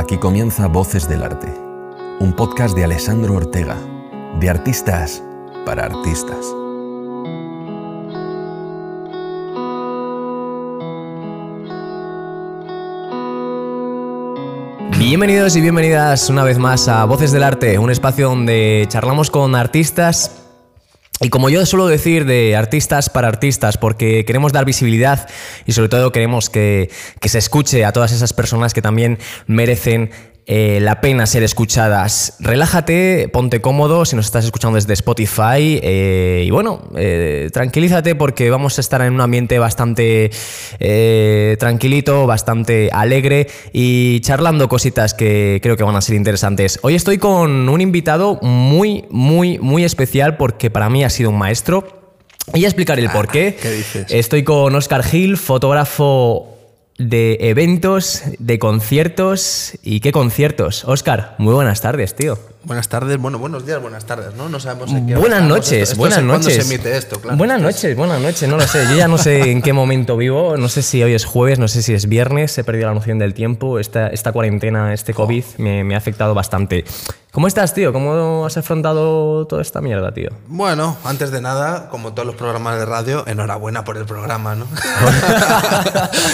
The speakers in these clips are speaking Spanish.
Aquí comienza Voces del Arte, un podcast de Alessandro Ortega, de artistas para artistas. Bienvenidos y bienvenidas una vez más a Voces del Arte, un espacio donde charlamos con artistas y como yo suelo decir, de artistas para artistas, porque queremos dar visibilidad y sobre todo queremos que, que se escuche a todas esas personas que también merecen eh, la pena ser escuchadas. Relájate, ponte cómodo si nos estás escuchando desde Spotify eh, y bueno, eh, tranquilízate porque vamos a estar en un ambiente bastante tranquilito, bastante alegre y charlando cositas que creo que van a ser interesantes. Hoy estoy con un invitado muy, muy, muy especial porque para mí ha sido un maestro. Y a explicar el por qué. ¿Qué dices? Estoy con Oscar Gil, fotógrafo de eventos, de conciertos. ¿Y qué conciertos? Oscar, muy buenas tardes, tío. Buenas tardes, bueno, buenos días, buenas tardes, ¿no? No sabemos en qué Buenas noches, Esto- esto buenas es noches. se emite esto, claro. Buenas noches, buenas noches, no lo sé. Yo ya no sé en qué momento vivo, no sé si hoy es jueves, no sé si es viernes, he perdido la noción del tiempo. Esta, esta cuarentena, este COVID me, me ha afectado bastante. ¿Cómo estás, tío? ¿Cómo has afrontado toda esta mierda, tío? Bueno, antes de nada, como todos los programas de radio, enhorabuena por el programa, ¿no?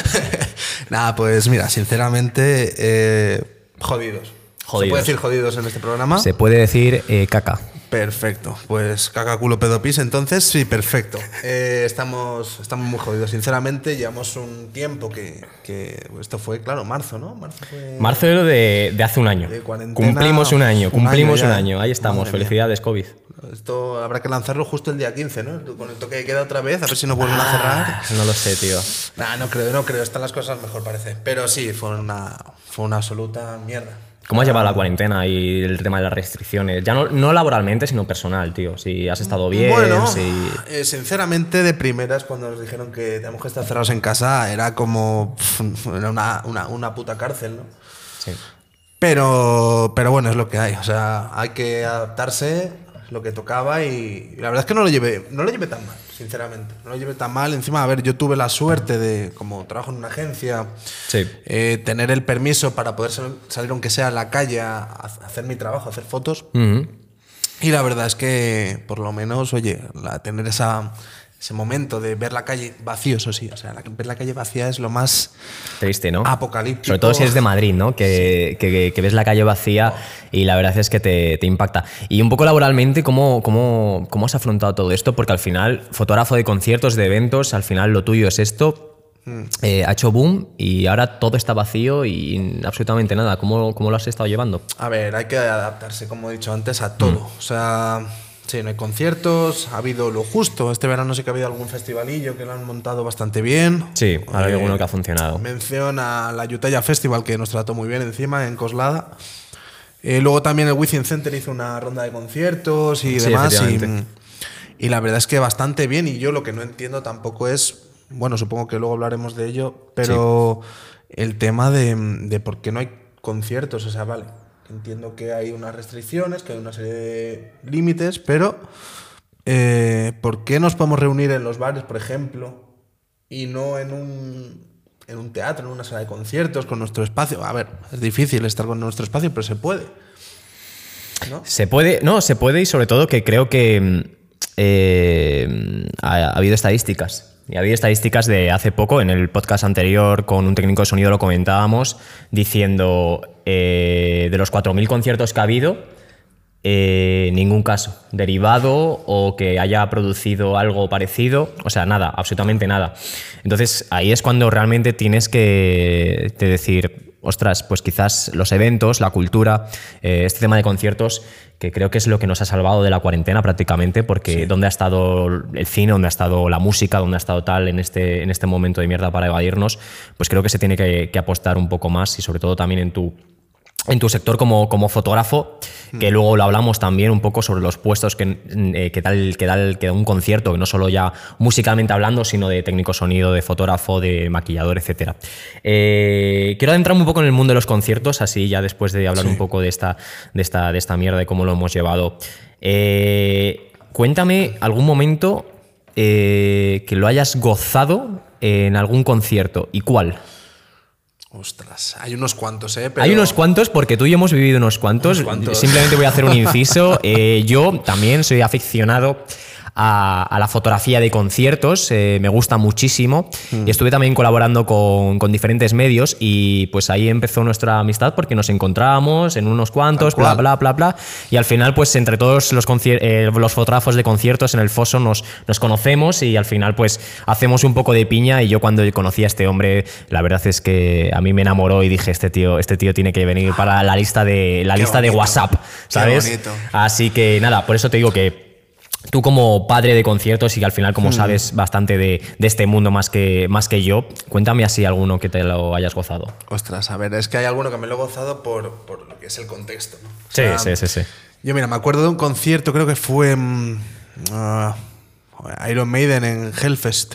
Nada, pues mira, sinceramente, eh, jodidos. ¿Se puede decir jodidos en este programa? Se puede decir eh, caca. Perfecto, pues caca culo pedo pis, entonces sí, perfecto. Eh, estamos, estamos muy jodidos, sinceramente, llevamos un tiempo que, que esto fue, claro, marzo, ¿no? Marzo fue... Marzo de, de hace un año. De Cumplimos un año, un cumplimos año un año. Ahí estamos. Madre mía. Felicidades, COVID. Esto habrá que lanzarlo justo el día 15, ¿no? Con el toque de queda otra vez, a ver si nos vuelven a cerrar. No lo sé, tío. Nah, no creo, no creo, están las cosas mejor parece. Pero sí, fue una, fue una absoluta mierda. ¿Cómo has llevado la cuarentena y el tema de las restricciones? Ya no, no laboralmente, sino personal, tío. Si has estado bien, bueno, si... eh, sinceramente, de primeras, cuando nos dijeron que tenemos que estar cerrados en casa, era como. Era una, una, una puta cárcel, ¿no? Sí. Pero, pero bueno, es lo que hay. O sea, hay que adaptarse, lo que tocaba y, y la verdad es que no lo llevé, no lo llevé tan mal, sinceramente. No lo llevé tan mal. Encima, a ver, yo tuve la suerte de, como trabajo en una agencia, Sí. eh, tener el permiso para poder sal- salir, aunque sea a la calle, a a hacer mi trabajo, a hacer fotos. Ujú. Y la verdad es que, por lo menos, oye, la- tener esa, ese momento de ver la calle vacío, eso sí. O sea, ver la calle vacía es lo más Triste, ¿no? apocalíptico. Sobre todo si eres de Madrid, ¿no? Que, que- que ves la calle vacía y la verdad es que te, te impacta. Y un poco laboralmente, ¿cómo, cómo, ¿cómo has afrontado todo esto? Porque al final, fotógrafo de conciertos, de eventos, al final lo tuyo es esto. eh, ha hecho boom y ahora todo está vacío y absolutamente nada. ¿Cómo, cómo lo has estado llevando? A ver, hay que adaptarse, como he dicho antes, a todo. Mm. O sea, sí, no hay conciertos, ha habido lo justo. Este verano sí que ha habido algún festivalillo que lo han montado bastante bien. Sí, ahora hay Eh, alguno que ha funcionado. Mención a la Utaya Festival, que nos trató muy bien encima, en Coslada. Eh, luego también el Within Center hizo una ronda de conciertos y Sí, demás. Y, efectivamente. y la verdad es que bastante bien. Y yo lo que no entiendo tampoco es, bueno, supongo que luego hablaremos de ello, pero el tema de, de por qué no hay conciertos. O sea, vale, entiendo que hay unas restricciones, que hay una serie de límites, pero eh, ¿por qué nos podemos reunir en los bares, por ejemplo, y no en un, en un teatro, en una sala de conciertos, con nuestro espacio? A ver, es difícil estar con nuestro espacio, pero se puede. Se puede, no, se puede y sobre todo que creo que mm, eh, ha habido estadísticas. Y ha habido estadísticas de hace poco, en el podcast anterior con un técnico de sonido lo comentábamos, diciendo eh, de los 4.000 conciertos que ha habido, eh, ningún caso derivado o que haya producido algo parecido, o sea, nada, absolutamente nada. Entonces ahí es cuando realmente tienes que te decir, ostras, pues quizás los eventos, la cultura, eh, este tema de conciertos, que creo que es lo que nos ha salvado de la cuarentena prácticamente, porque dónde ha estado el cine, dónde ha estado la música, dónde ha estado tal en este, en este momento de mierda para evadirnos, pues creo que se tiene que, que apostar un poco más y sobre todo también en tu en tu sector como, como fotógrafo, que luego lo hablamos también un poco sobre los puestos que, eh, que tal que da, el- que da un concierto, que no solo ya musicalmente hablando, sino de técnico sonido, de fotógrafo, de maquillador, etc. quiero adentrarme un poco en el mundo de los conciertos, así ya después de hablar un poco de esta, de, esta, de esta mierda, de cómo lo hemos llevado. Eh, cuéntame algún momento eh, que lo hayas gozado en algún concierto y cuál. Ostras, hay unos cuantos, ¿eh? Pero- Hay unos cuantos, porque tú y yo hemos vivido unos cuantos. Unos cuantos. Simplemente voy a hacer un inciso. Eh, yo también soy aficionado a, a la fotografía de conciertos, eh, me gusta muchísimo. Mm. Y estuve también colaborando con, con diferentes medios y pues ahí empezó nuestra amistad porque nos encontrábamos en unos cuantos, bla, bla, bla, bla. Y al final, pues entre todos los, eh, los fotógrafos de conciertos en el Foso nos, nos conocemos y al final, pues hacemos un poco de piña. Y yo cuando conocí a este hombre, la verdad es que a mí me enamoró y dije, este tío, este tío tiene que venir para la lista de, la Qué lista de bonito, WhatsApp, qué ¿sabes? Así que nada, por eso te digo que Tú como padre de conciertos y que al final Hmm. como sabes bastante de, de este mundo más que, más que yo, cuéntame así alguno que te lo hayas gozado. Ostras, a ver, es que hay alguno que me lo he gozado por, por lo que es el contexto. O Sí, sea, sí, sí, sí. Yo, mira, me acuerdo de un concierto, creo que fue ah, Iron Maiden en Hellfest.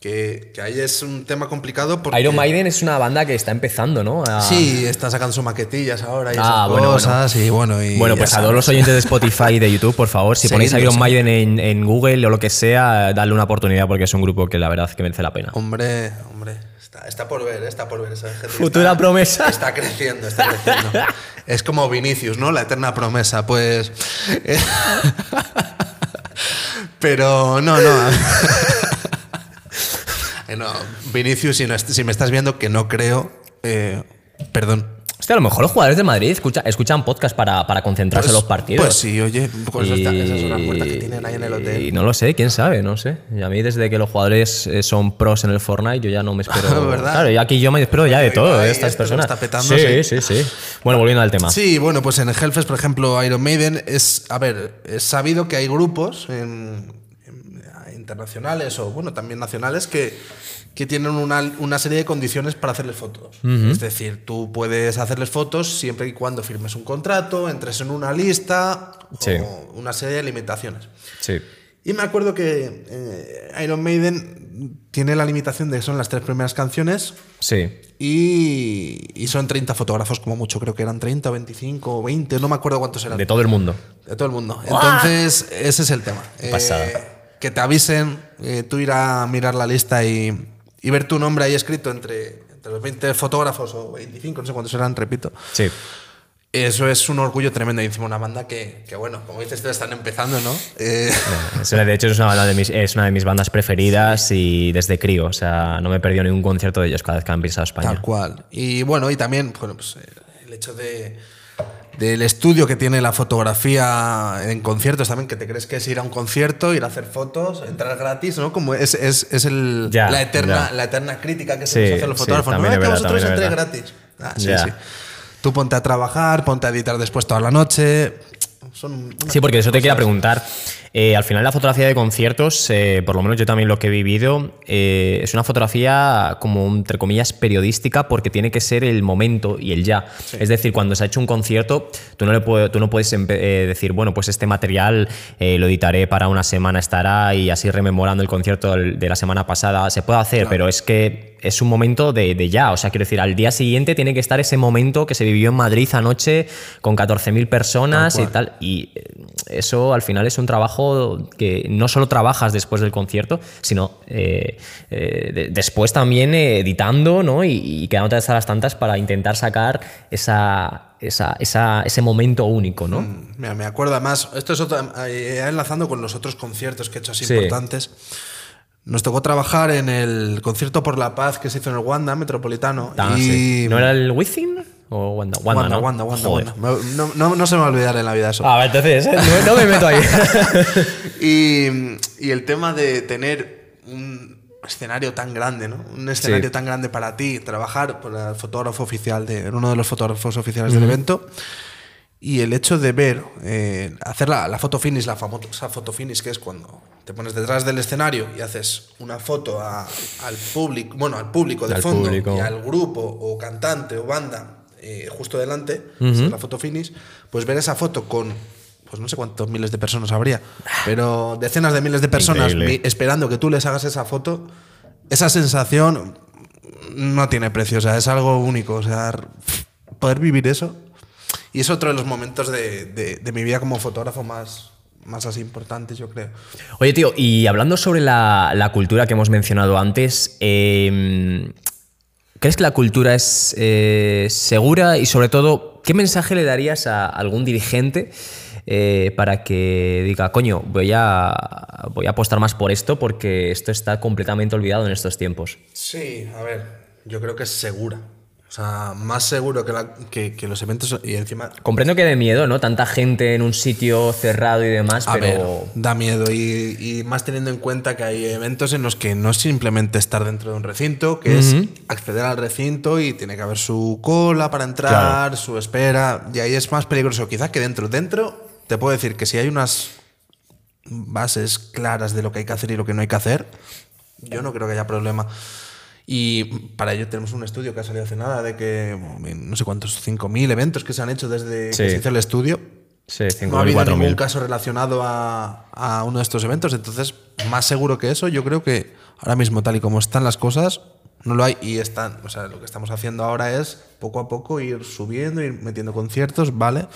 Que, que ahí es un tema complicado porque. Iron Maiden es una banda que está empezando, ¿no? A- Sí, está sacando sus maquetillas ahora y Ah, esas bueno, cosas. Y bueno, y Bueno, pues a todos los oyentes de Spotify y de YouTube, por favor, si ponéis Iron eh. Maiden en, en Google o lo que sea, dadle una oportunidad porque es un grupo que la verdad es que merece la pena. Hombre, hombre. Está, está por ver, está por ver. Esa gente Futura está- promesa. Está creciendo, está creciendo. es como Vinicius, ¿no? La eterna promesa. Pues. eh, Pero no, no. Eh, no, Vinicius, si, no est- si me estás viendo, que no creo. eh, perdón. Hostia, a lo mejor los jugadores de Madrid escucha- escuchan podcast para, para concentrarse en los partidos. Pues sí, oye, pues esta- esas son las puertas que tienen ahí en el hotel. Y no lo sé, quién sabe, no sé. Y a mí desde que los jugadores eh, son pros en el Fortnite, yo ya no me espero. ¿Verdad? Claro, yo aquí yo me espero ya de todo, de ahí estas personas. está petando, sí, sí. sí. Bueno, volviendo al tema. Sí, bueno, pues en el Hellfest, por ejemplo, Iron Maiden es, a ver, es sabido que hay grupos en- internacionales o, bueno, también nacionales que, que tienen una, una serie de condiciones para hacerles fotos. Es decir, tú puedes hacerles fotos siempre y cuando firmes un contrato, entres en una lista Sí. o una serie de limitaciones. Sí. Y me acuerdo que eh, Iron Maiden tiene la limitación de que son las tres primeras canciones Sí. y, y son 30 fotógrafos como mucho, creo que eran 30 o 25 o 20, no me acuerdo cuántos eran. De todo el mundo. De todo el mundo. Entonces, ese es el tema. Eh, pasada. Que te avisen, eh, tú ir a mirar la lista y, y ver tu nombre ahí escrito entre, entre los 20 fotógrafos o 25, no sé cuántos eran, repito. Sí. Eso es un orgullo tremendo. Y encima una banda que, que bueno, como dices, te están empezando, ¿no? Eh, una- de hecho, es una, banda de mis, es una de mis bandas preferidas y desde crío. O sea, no me he perdido ningún concierto de ellos cada vez que han pisado España. Tal cual. Y bueno, y también, bueno, pues eh, el hecho de del estudio que tiene la fotografía en conciertos también, que te crees que es ir a un concierto, ir a hacer fotos, entrar gratis, ¿no? Como es, es, es el, Ya, la, eterna, ya. la eterna crítica que Sí, se nos hacen los sí, fotógrafos. también no, es es que verdad, vosotros entréis gratis. Ah, sí, sí. Tú ponte a trabajar, ponte a editar después toda la noche. Son Sí, porque eso te quería preguntar. Eh, al final la fotografía de conciertos, eh, por lo menos yo también lo que he vivido, eh, es una fotografía como entre comillas periodística porque tiene que ser el momento y el ya. Es decir, cuando se ha hecho un concierto, tú no, le puedo- tú no puedes eh, decir, bueno, pues este material lo editaré para una semana, estará y así rememorando el concierto de la semana pasada. Se puede hacer, pero es que es un momento de, de ya. O sea, quiero decir, al día siguiente tiene que estar ese momento que se vivió en Madrid anoche con 14.000 personas y tal. Y eso al final es un trabajo que no solo trabajas después del concierto, sino eh, eh, de- después también editando ¿no? y, y quedándote hasta las tantas para intentar sacar esa, esa- esa- ese momento único. ¿no? Mira, me acuerdo además, esto es otro, eh, enlazando con los otros conciertos que he hecho así Sí. importantes. Nos tocó trabajar en el concierto por la paz que se hizo en el Wanda Metropolitano. Ah, y sí. ¿No era el Within? ¿O Wanda? Wanda, Wanda, ¿no? Wanda, No, no- no se me va a olvidar en la vida eso. Ah, vale, entonces ¿eh? no, me meto ahí. Y, y el tema de tener un escenario tan grande, ¿no? Un escenario Sí. tan grande para ti, trabajar por el fotógrafo oficial, de, uno de los fotógrafos oficiales del evento. Y el hecho de ver, eh, hacer la, la foto finish, la famosa foto finish, que es cuando te pones detrás del escenario y haces una foto a- al público, bueno, al público de Al fondo público. y al grupo o cantante o banda eh, justo delante, es la foto finish, pues ver esa foto con, pues no sé cuántos miles de personas habría, pero decenas de miles de personas Increíble. esperando que tú les hagas esa foto, esa sensación no tiene precio, o sea, es algo único, o sea, poder vivir eso. Y es otro de los momentos de, de- de mi vida como fotógrafo más, más así importantes, yo creo. Oye, tío, y hablando sobre la, la cultura que hemos mencionado antes, eh, ¿Crees que la cultura es eh, segura y sobre todo, qué mensaje le darías a algún dirigente eh, para que diga, coño, voy a, voy a apostar más por esto porque esto está completamente olvidado en estos tiempos? Sí, a ver, yo creo que es segura. O sea, más seguro que, la- que- que los eventos y encima... Comprendo que de miedo, ¿no? Tanta gente en un sitio cerrado y demás, A pero... ver, da miedo y, y más teniendo en cuenta que hay eventos en los que no es simplemente estar dentro de un recinto, que es acceder al recinto y tiene que haber su cola para entrar, su espera, y ahí es más peligroso quizá que dentro. Dentro te puedo decir que si hay unas bases claras de lo que hay que hacer y lo que no hay que hacer, yo no creo que haya problema. Y para ello tenemos un estudio que ha salido hace nada de que no sé cuántos, 5.000 eventos que se han hecho desde Sí. que se hizo el estudio Sí, no ha 5.000, habido ningún 4.000. caso relacionado a, a uno de estos eventos. Entonces, más seguro que eso, yo creo que ahora mismo, tal y como están las cosas, no lo hay. Y están, o sea, lo que estamos haciendo ahora es poco a poco ir subiendo, ir metiendo conciertos, ¿vale?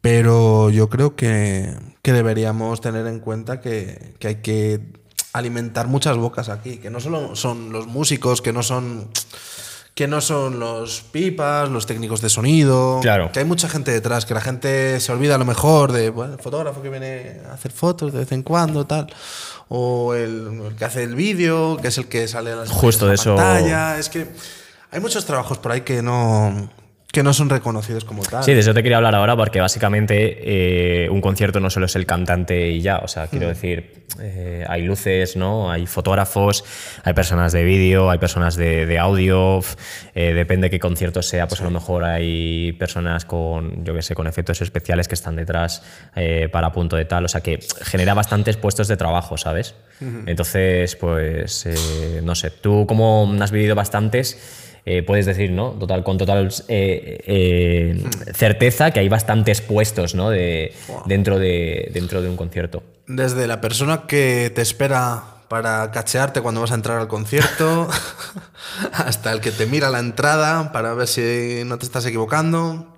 Pero yo creo que, que deberíamos tener en cuenta que, que hay que alimentar muchas bocas aquí, que no solo son los músicos, que no son que no son los pipas, los técnicos de sonido, Claro. que hay mucha gente detrás, que la gente se olvida a lo mejor de bueno, el fotógrafo que viene a hacer fotos de vez en cuando, tal, o el, el que hace el vídeo, que es el que sale a las Justo en la de eso- pantalla. Es que hay muchos trabajos por ahí que no que no son reconocidos como tal. Sí, de eso te quería hablar ahora porque básicamente eh, un concierto no solo es el cantante y ya, o sea, Mm. quiero decir, eh, hay luces, ¿no? Hay fotógrafos, hay personas de vídeo, hay personas de, de audio, eh, depende qué concierto sea, pues a lo mejor hay personas con, yo qué sé, con efectos especiales que están detrás para punto de tal, o sea, que genera bastantes puestos de trabajo, ¿sabes? Entonces, pues, no sé, tú como has vivido bastantes... Eh, puedes decir, ¿no? Total, con total eh, eh, certeza que hay bastantes puestos, ¿no? De, dentro, de, dentro de un concierto. Desde la persona que te espera para cachearte cuando vas a entrar al concierto, hasta el que te mira la entrada para ver si no te estás equivocando.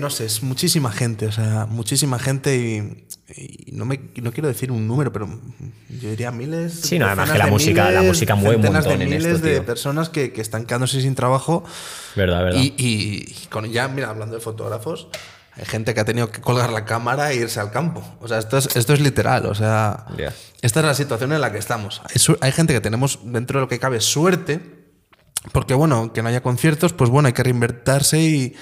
No sé, es muchísima gente, o sea, muchísima gente y, y no, me, no quiero decir un número, pero yo diría miles. Sí, no, además que la música- la música mueve un montón de en miles esto, de tío. personas que, que están quedándose sin trabajo. ¿Verdad, verdad? Y, y con, ya, mira, hablando de fotógrafos, hay gente que ha tenido que colgar la cámara e irse al campo. O sea, esto es, esto es literal. O sea, Ya. esta es la situación en la que estamos. Hay, hay gente que tenemos dentro de lo que cabe suerte, porque bueno, que no haya conciertos, pues bueno, hay que reinvertirse y,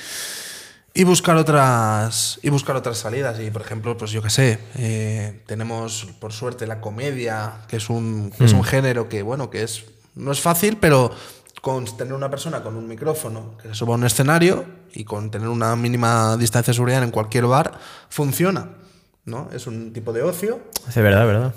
y buscar otras y buscar otras salidas. Y por ejemplo, pues yo qué sé, eh, tenemos por suerte la comedia, que es un, que es un género que bueno, que es no es fácil, pero con tener una persona con un micrófono que se suba a un escenario y con tener una mínima distancia de seguridad en cualquier bar, funciona. ¿no? Es un tipo de ocio Es verdad, verdad.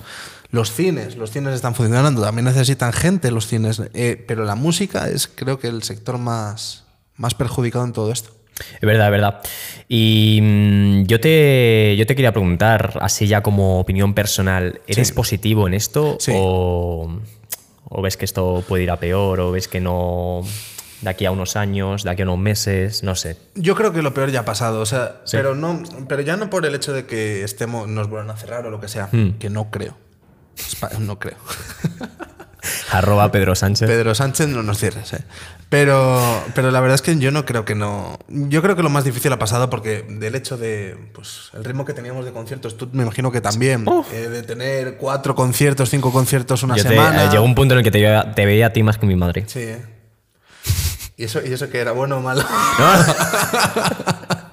los cines, los cines están funcionando, también necesitan gente los cines, eh, pero la música es creo que el sector más, más perjudicado en todo esto. Es verdad, es verdad. Y mm, yo, te, yo te quería preguntar, así ya como opinión personal, ¿eres Sí. positivo en esto? Sí. O, ¿O ves que esto puede ir a peor? ¿O ves que no de aquí a unos años, de aquí a unos meses? No sé. Yo creo que lo peor ya ha pasado, o sea, Sí. pero no, pero ya no por el hecho de que estemos, nos vuelvan a cerrar o lo que sea, Hmm. que no creo. No creo. Arroba Pedro Sánchez. Pedro Sánchez no nos cierres, ¿eh? Pero, pero la verdad es que yo no creo que no. Yo creo que lo más difícil ha pasado porque del hecho de. Pues el ritmo que teníamos de conciertos, tú me imagino que también. eh, de tener cuatro conciertos, cinco conciertos una Yo te- semana. eh, llegó un punto en el que te, veía- te veía a ti más que mi madre. Sí, ¿eh? ¿Y eso, ¿Y eso que era bueno o malo?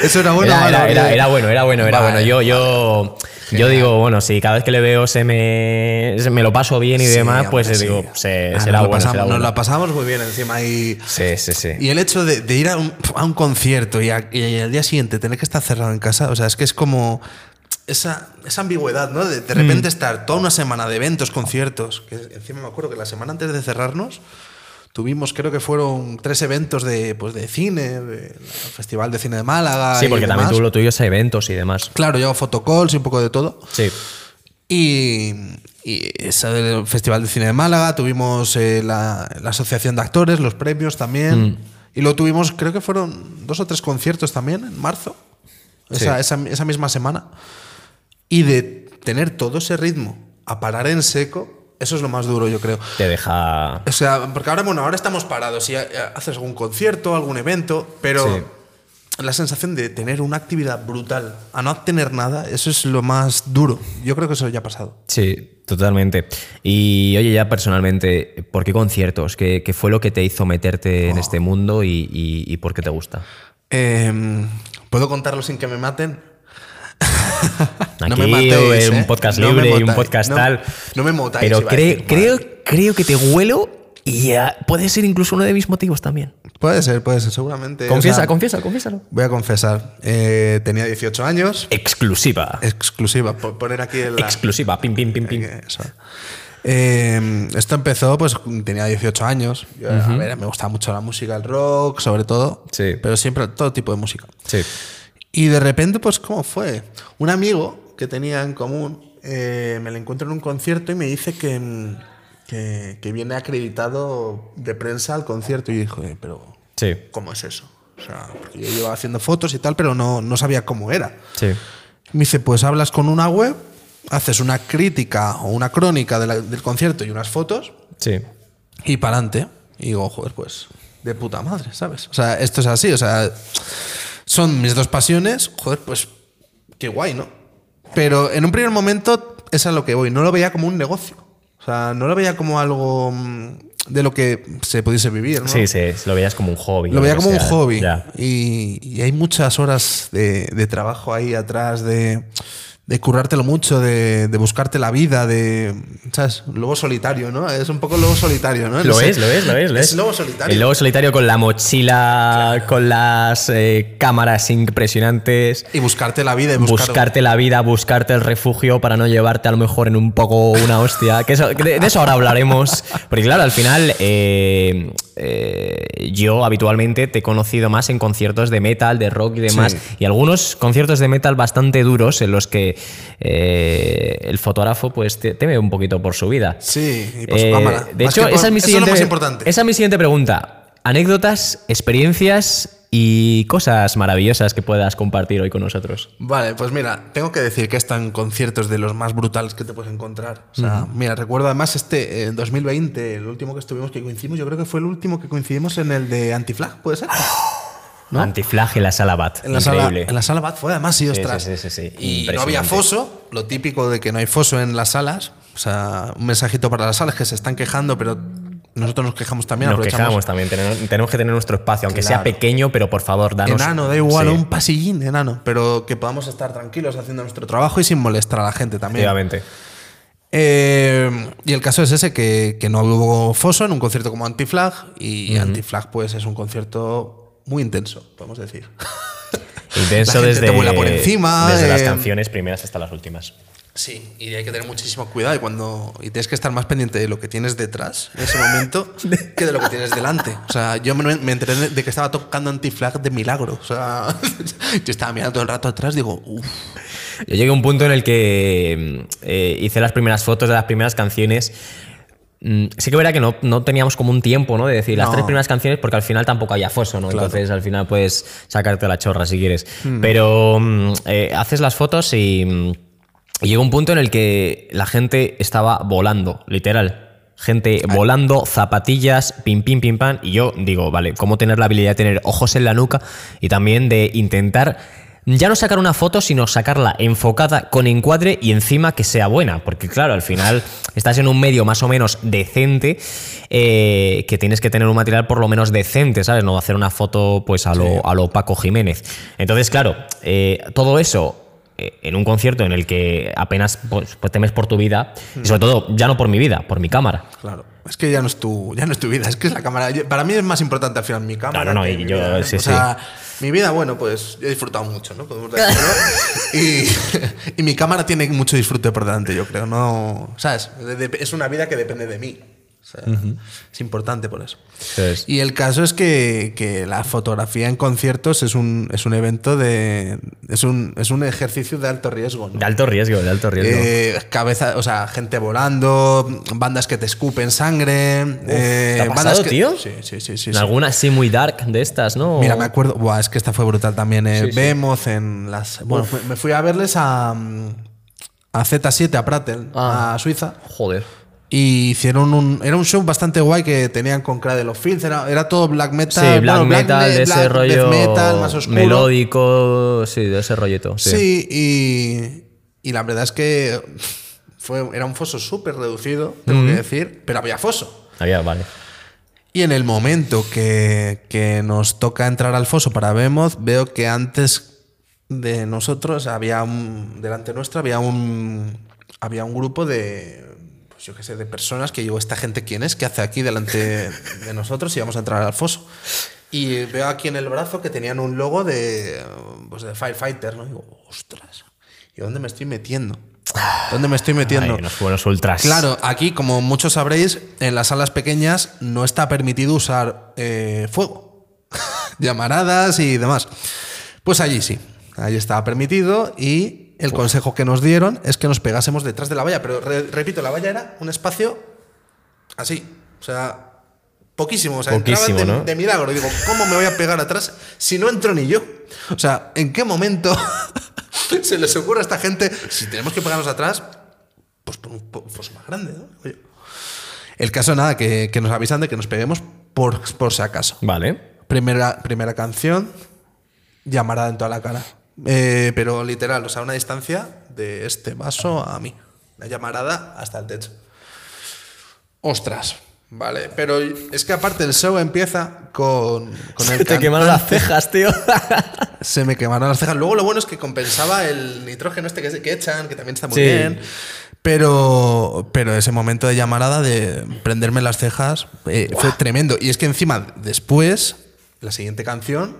eso era bueno Era, malo. era- era- porque- era bueno, era bueno, era Vale, bueno. Yo, yo, yo digo, bueno, si cada vez que le veo se me, se me lo paso bien y Sí, demás, pues sí. digo, se- Ah, será nos bueno, pasamos- será Nos la pasamos muy bien encima y. Sí, sí, sí. Y el hecho de, de ir a un, a un concierto y, a- y al día siguiente tener que estar cerrado en casa, o sea, es que es como esa, esa ambigüedad, ¿no? De, de repente Mm. estar toda una semana de eventos, conciertos, que encima me acuerdo que la semana antes de cerrarnos tuvimos, creo que fueron tres eventos de, pues, de cine, del Festival de Cine de Málaga. Sí, y porque también demás. tú lo tuyo es eventos y demás. Claro, yo hago fotocalls y un poco de todo. Sí. Y, y del Festival de Cine de Málaga, tuvimos eh, la, la Asociación de Actores, los premios también. Mm. Y luego tuvimos, creo que fueron dos o tres conciertos también en marzo, esa, Sí. esa, esa misma semana. Y de tener todo ese ritmo a parar en seco, Eso es lo más duro, yo creo. Te deja. O sea, porque ahora, bueno, ahora estamos parados y eh, haces algún concierto, algún evento, pero Sí. la sensación de tener una actividad brutal a no tener nada, eso es lo más duro. Yo creo que eso ya ha pasado. Sí, totalmente. Y oye, ya personalmente, ¿por qué conciertos? ¿Qué, qué fue lo que te hizo meterte en este mundo y, y- y por qué te gusta? Eh, ¿Puedo contarlo sin que me maten? Aquí matéis, un ¿eh? podcast No me libre y un podcast no- tal. no me motáis, Pero creo, madre. creo que te huelo y puede ser incluso uno de mis motivos también. Puede ser, puede ser, seguramente. Confiesa, O sea, confiesa, confiésalo. Voy a confesar. eh, tenía 18 años. Exclusiva. Exclusiva. po- Poner aquí el. Exclusiva. Pim, pim, pim, pim. Eso. Eh, esto empezó, pues tenía 18 años. Yo, A ver, me gustaba mucho la música, el rock, sobre todo. Sí. Pero siempre todo tipo de música. Sí. Y de repente, pues, ¿cómo fue? Un amigo que tenía en común eh, me lo encuentro en un concierto y me dice que, mm, que, que viene acreditado de prensa al concierto. Y yo dije, pero Sí. ¿cómo es eso? O sea, porque yo llevaba haciendo fotos y tal, pero no, no sabía cómo era. Sí. Me dice, pues hablas con una web, haces una crítica o una crónica de la- del concierto y unas fotos Sí. y para adelante. Y digo, joder, pues de puta madre, ¿sabes? O sea, esto es así, o sea, son mis dos pasiones, joder, pues qué guay, ¿no? Pero en un primer momento es a lo que voy, no lo veía como un negocio. O sea, no lo veía como algo mm, de lo que se pudiese vivir, ¿no? Sí, sí, lo veías como un hobby. Lo veía como un hobby. Y, y hay muchas horas de, de trabajo ahí atrás, de, de currártelo mucho, de, de buscarte la vida, de. ¿Sabes? Lobo solitario, ¿no? Es un poco lobo solitario, ¿no? Lo No es, lo es, lo es, lo Es es. lobo solitario. El lobo solitario con la mochila, con las eh, cámaras impresionantes. Y buscarte la vida y buscar. Buscarte la vida, buscarte el refugio para no llevarte a lo mejor en un poco una hostia. Que eso- de, de eso ahora hablaremos. Porque claro, al final eh, eh, yo habitualmente te he conocido más en conciertos de metal, de rock y demás. Sí. Y algunos conciertos de metal bastante duros en los que eh, el fotógrafo pues te, teme un poquito por su vida. Sí, y por su Eh, cámara. De Más hecho, por- esa es mi siguiente, importante. esa es mi siguiente pregunta. Anécdotas, experiencias y cosas maravillosas que puedas compartir hoy con nosotros. Vale, pues mira, tengo que decir que están conciertos de los más brutales que te puedes encontrar. O sea, mira, recuerdo además este eh, 2020, el último que estuvimos que coincidimos, yo creo que fue el último que coincidimos en el de Antiflag, ¿puede ser? ¿No? Antiflag en la sala BAT. En la, sala, Increíble. en la sala Bat fue además, sí, ostras. sí, sí, sí, sí. Y no había foso, lo típico de que no hay foso en las salas. O sea, un mensajito para las salas que se están quejando, pero nosotros nos quejamos también. Nos quejamos también. Tenemos, que tener nuestro espacio, aunque sea pequeño, pero por favor, danos. Enano, da igual, Sí, un pasillín enano, pero que podamos estar tranquilos haciendo nuestro trabajo y sin molestar a la gente también. Efectivamente. Eh, y el caso es ese, que, que no hubo foso en un concierto como Antiflag, y Antiflag pues es un concierto muy intenso, podemos decir. Intenso desde, te vuela por encima, desde las eh, canciones primeras hasta las últimas. Sí, y hay que tener muchísimo cuidado y cuando y tienes que estar más pendiente de lo que tienes detrás en ese momento que de lo que tienes delante. O sea, yo me, me enteré de que estaba tocando Antiflag de milagro. O sea, yo estaba mirando todo el rato atrás, digo, uff. Yo llegué a un punto en el que mm, eh, hice las primeras fotos de las primeras canciones. Mm, Sí que verá que no, no teníamos como un tiempo, ¿no? De decir las No. tres primeras canciones porque al final tampoco había foso, ¿no? Entonces al final puedes sacarte la chorra si quieres. Pero mm, eh, haces las fotos y, mm, y llegó un punto en el que la gente estaba volando, literal. Gente volando, zapatillas, pim, pim, pim, pam. Y yo digo, vale, ¿cómo tener la habilidad de tener ojos en la nuca y también de intentar ya no sacar una foto, sino sacarla enfocada con encuadre y encima que sea buena. Porque claro, al final estás en un medio más o menos decente, eh, que tienes que tener un material por lo menos decente, ¿sabes? No hacer una foto pues a lo, a lo Paco Jiménez. Entonces, claro, eh, todo eso eh, en un concierto en el que apenas pues, pues temes por tu vida, y sobre todo ya no por mi vida, por mi cámara. Claro. Es que ya no es tu, ya no es tu vida, es que es la cámara. Yo- Para mí es más importante al final mi cámara. No, no, no, que y mi yo- vida, ¿no? sí, o sea, mi vida, bueno, pues yo he disfrutado mucho, ¿no? Podemos decirlo. y, y mi cámara tiene mucho disfrute por delante, yo creo. No, ¿sabes? De- de- es una vida que depende de mí. Es importante por eso. Y el caso es que, que la fotografía en conciertos es un, es un evento de. Es un, es un ejercicio de alto riesgo. ¿no? de alto riesgo, de alto riesgo. Eh, cabeza, o sea, gente volando, bandas que te escupen sangre. eh, ¿te ha bandas pasado, que- tío? Sí, sí, sí. sí, En sí. muy dark de estas, ¿no? Mira, me acuerdo. Buah, es que esta fue brutal también. Eh, Sí, en las. Bueno, me- me fui a verles a. A Z7, a Pratel, Ah. a Suiza. Joder. Y hicieron un. Era un show bastante guay que tenían con Cradle of Filth. Era, era todo black metal. Sí, black bueno, metal, me- de ese black rollo metal, más oscuro. melódico, sí, de ese rollito. Sí. Sí, y, y la verdad es que fue, era un foso súper reducido, tengo que decir, pero había foso. Había, vale. Y en el momento que, que nos toca entrar al foso para Behemoth, veo que antes de nosotros había un. delante nuestro había un. había un grupo de. Pues yo qué sé, de personas que digo, ¿esta gente quién es? ¿Qué hace aquí delante de nosotros y vamos a entrar al foso? Y veo aquí en el brazo que tenían un logo de. pues de Firefighter, ¿no? Y digo, ostras, ¿y dónde me estoy metiendo? ¿Dónde me estoy metiendo? Ay, unos buenos ultras. Claro, aquí, como muchos sabréis, en las salas pequeñas no está permitido usar eh, fuego, llamaradas y demás. Pues allí sí, allí estaba permitido y el consejo que nos dieron es que nos pegásemos detrás de la valla. Pero re- repito, la valla era un espacio así, o sea, poquísimo. O sea, Poquísimo, de, ¿no? de milagro. Digo, ¿cómo me voy a pegar atrás si no entro ni yo? O sea, ¿en qué momento se les ocurre a esta gente, si tenemos que pegarnos atrás, pues por un foso más grande, ¿no? Oye. El caso, nada, que, que nos avisan de que nos peguemos por, por si acaso. Vale. Primera, primera canción, llamarada en toda la cara. Eh, pero literal, o sea, una distancia de este vaso a mí. La llamarada hasta el techo. Ostras, vale. Pero es que aparte el show empieza con, con el Te quemaron las cejas, tío. Se me quemaron las cejas. Luego lo bueno es que compensaba el nitrógeno este que, que echan, que también está muy Sí. bien. Pero, pero ese momento de llamarada, de prenderme las cejas, eh, fue tremendo. Y es que encima, después, la siguiente canción,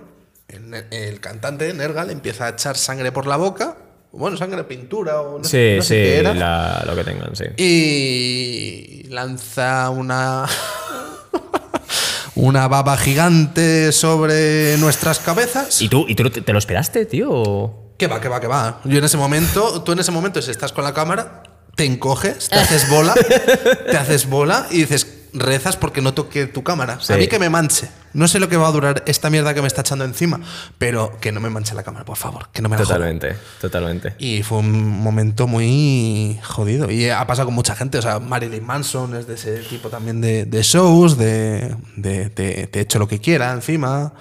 el, el cantante, Nergal, empieza a echar sangre por la boca. Bueno, sangre, pintura o no, sí, no sé sí, qué era. la- lo que tengan, sí. Y lanza una. una baba gigante sobre nuestras cabezas. ¿Y tú, ¿Y tú te, lo esperaste, tío? Que va, que va, que va. Yo en ese momento, tú en ese momento, si estás con la cámara, te encoges, te haces bola, te haces bola y dices, rezas porque no toque tu cámara. Sí. A mí que me manche. No sé lo que va a durar esta mierda que me está echando encima, pero que no me manche la cámara, por favor, que no me la joda. Totalmente, totalmente. Y fue un momento muy jodido. Y ha pasado con mucha gente. O sea, Marilyn Manson es de ese tipo también de, de shows, de, de, de- de hecho lo que quiera encima.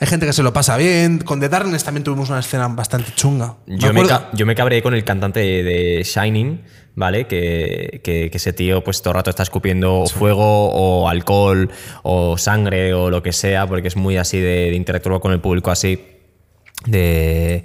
Hay gente que se lo pasa bien. Con The Darkness también tuvimos una escena bastante chunga. Yo me, acuerdo- ca- yo me cabré con el cantante de Shining, ¿vale? Que, que- que ese tío, pues todo el rato está escupiendo fuego o alcohol o sangre o lo que sea, porque es muy así de, de interactuar con el público así. De,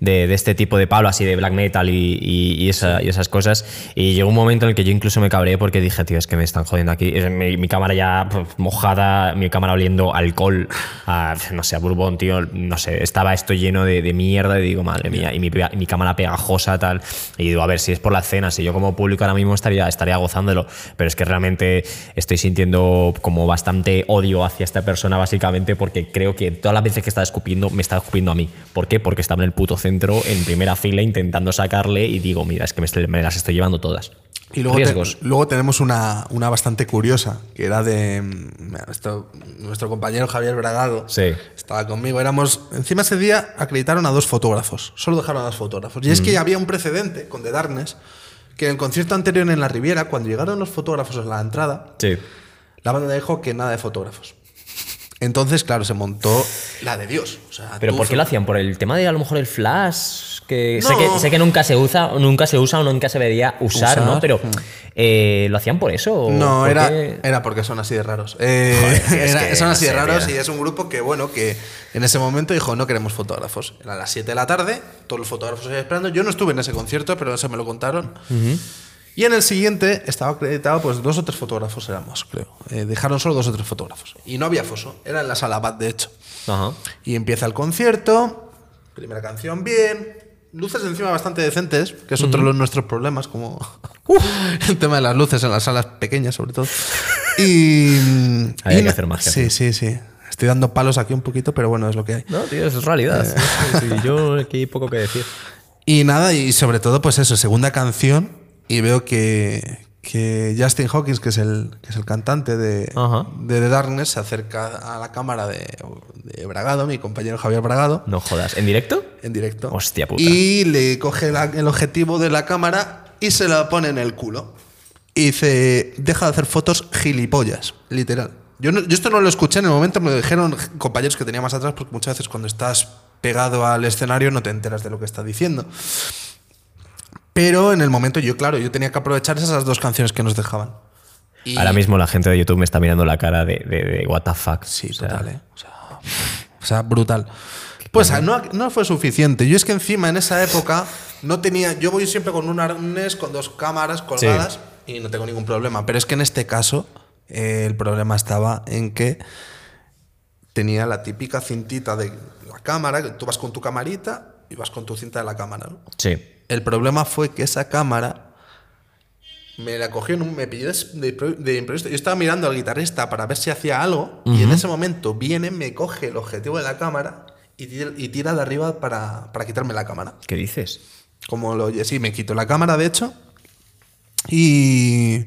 de- este tipo de palo, así de black metal y, y- y y esas cosas. Y llegó un momento en el que yo incluso me cabreé porque dije, tío, es que me están jodiendo aquí. Mi, cámara ya mojada, mi cámara oliendo alcohol, a, no sé, a bourbon, tío, no sé, estaba esto lleno de, mierda y digo, madre mía, y mi, mi cámara pegajosa, tal. Y digo, a ver, si es por la cena, si yo como público ahora mismo estaría, estaría gozándolo, pero es que realmente estoy sintiendo como bastante odio hacia esta persona, básicamente, porque creo que todas las veces que está escupiendo, me está escupiendo a mí. ¿Por qué? Porque estaba en el puto centro, en primera fila, intentando sacarle y digo, mira, es que me, las estoy llevando todas. Y luego, te- Riesgos. luego tenemos una, una bastante curiosa, que era de mm, esto- nuestro compañero Javier Bragado. Sí. Estaba conmigo. Éramos. Encima ese día acreditaron a dos fotógrafos. Solo dejaron a dos fotógrafos. Y es que había un precedente con The Darkness, que en el concierto anterior en la Riviera, cuando llegaron los fotógrafos a la entrada, Sí. la banda dijo que nada de fotógrafos. Entonces, claro, se montó la de Dios. O sea, ¿Pero por qué lo hacían? ¿Por el tema de a lo mejor el flash? Que, sé, que sé que nunca se usa, nunca se usa o nunca se debería usar, Usar, ¿no? Pero eh, ¿lo hacían por eso? No, por era, qué? era porque son así de raros. Eh, Joder, es era- que son no así de raros y es un grupo que, bueno, que en ese momento dijo, no queremos fotógrafos. Era a las 7 de la tarde, todos los fotógrafos ahí esperando. Yo no estuve en ese concierto, pero eso me lo contaron. Y en el siguiente estaba acreditado, pues dos o tres fotógrafos éramos, creo. Eh, dejaron solo dos o tres fotógrafos. Y no había foso, era en la sala BAT, de hecho. Ajá. Y empieza el concierto, primera canción bien, luces encima bastante decentes, que es otro de los nuestros problemas, como el tema de las luces en las salas pequeñas sobre todo. Y... Hay y que hacer magia, Sí, sí, sí. Estoy dando palos aquí un poquito, pero bueno, es lo que hay. No, tío, eso es realidad. Sí, sí, sí, Yo aquí hay poco que decir. Y nada, y sobre todo, pues eso, segunda canción, y veo que, que Justin Hawkins, que es el, que es el cantante de, de The Darkness, se acerca a la cámara de, de Bragado, mi compañero Javier Bragado, No jodas. ¿En directo? en directo. Hostia puta. Y le coge la- el objetivo de la cámara y se la pone en el culo. y dice, deja de hacer fotos gilipollas, literal. Yo, no- yo esto no lo escuché en el momento, me lo dijeron compañeros que tenía más atrás, porque muchas veces cuando estás pegado al escenario no te enteras de lo que está diciendo. Pero en el momento yo, claro, yo tenía que aprovechar esas dos canciones que nos dejaban. Y- Ahora mismo la gente de YouTube me está mirando la cara de, de, de what the fuck. Sí, O sea, total, ¿eh? O sea, o sea, brutal. Pues no, no fue suficiente. Yo es que encima en esa época no tenía. Yo voy siempre con un arnés con dos cámaras colgadas y no tengo ningún problema. Pero es que en este caso eh, el problema estaba en que tenía la típica cintita de la cámara. que Tú vas con tu camarita y vas con tu cinta de la cámara. ¿no? Sí. El problema fue que esa cámara me la cogió, en un- me pilló de, de- de imprevisto. Yo estaba mirando al guitarrista para ver si hacía algo y en ese momento viene, me coge el objetivo de la cámara y tira, y tira de arriba para, para quitarme la cámara. ¿Qué dices? Como lo oye, sí, me quito la cámara de hecho y,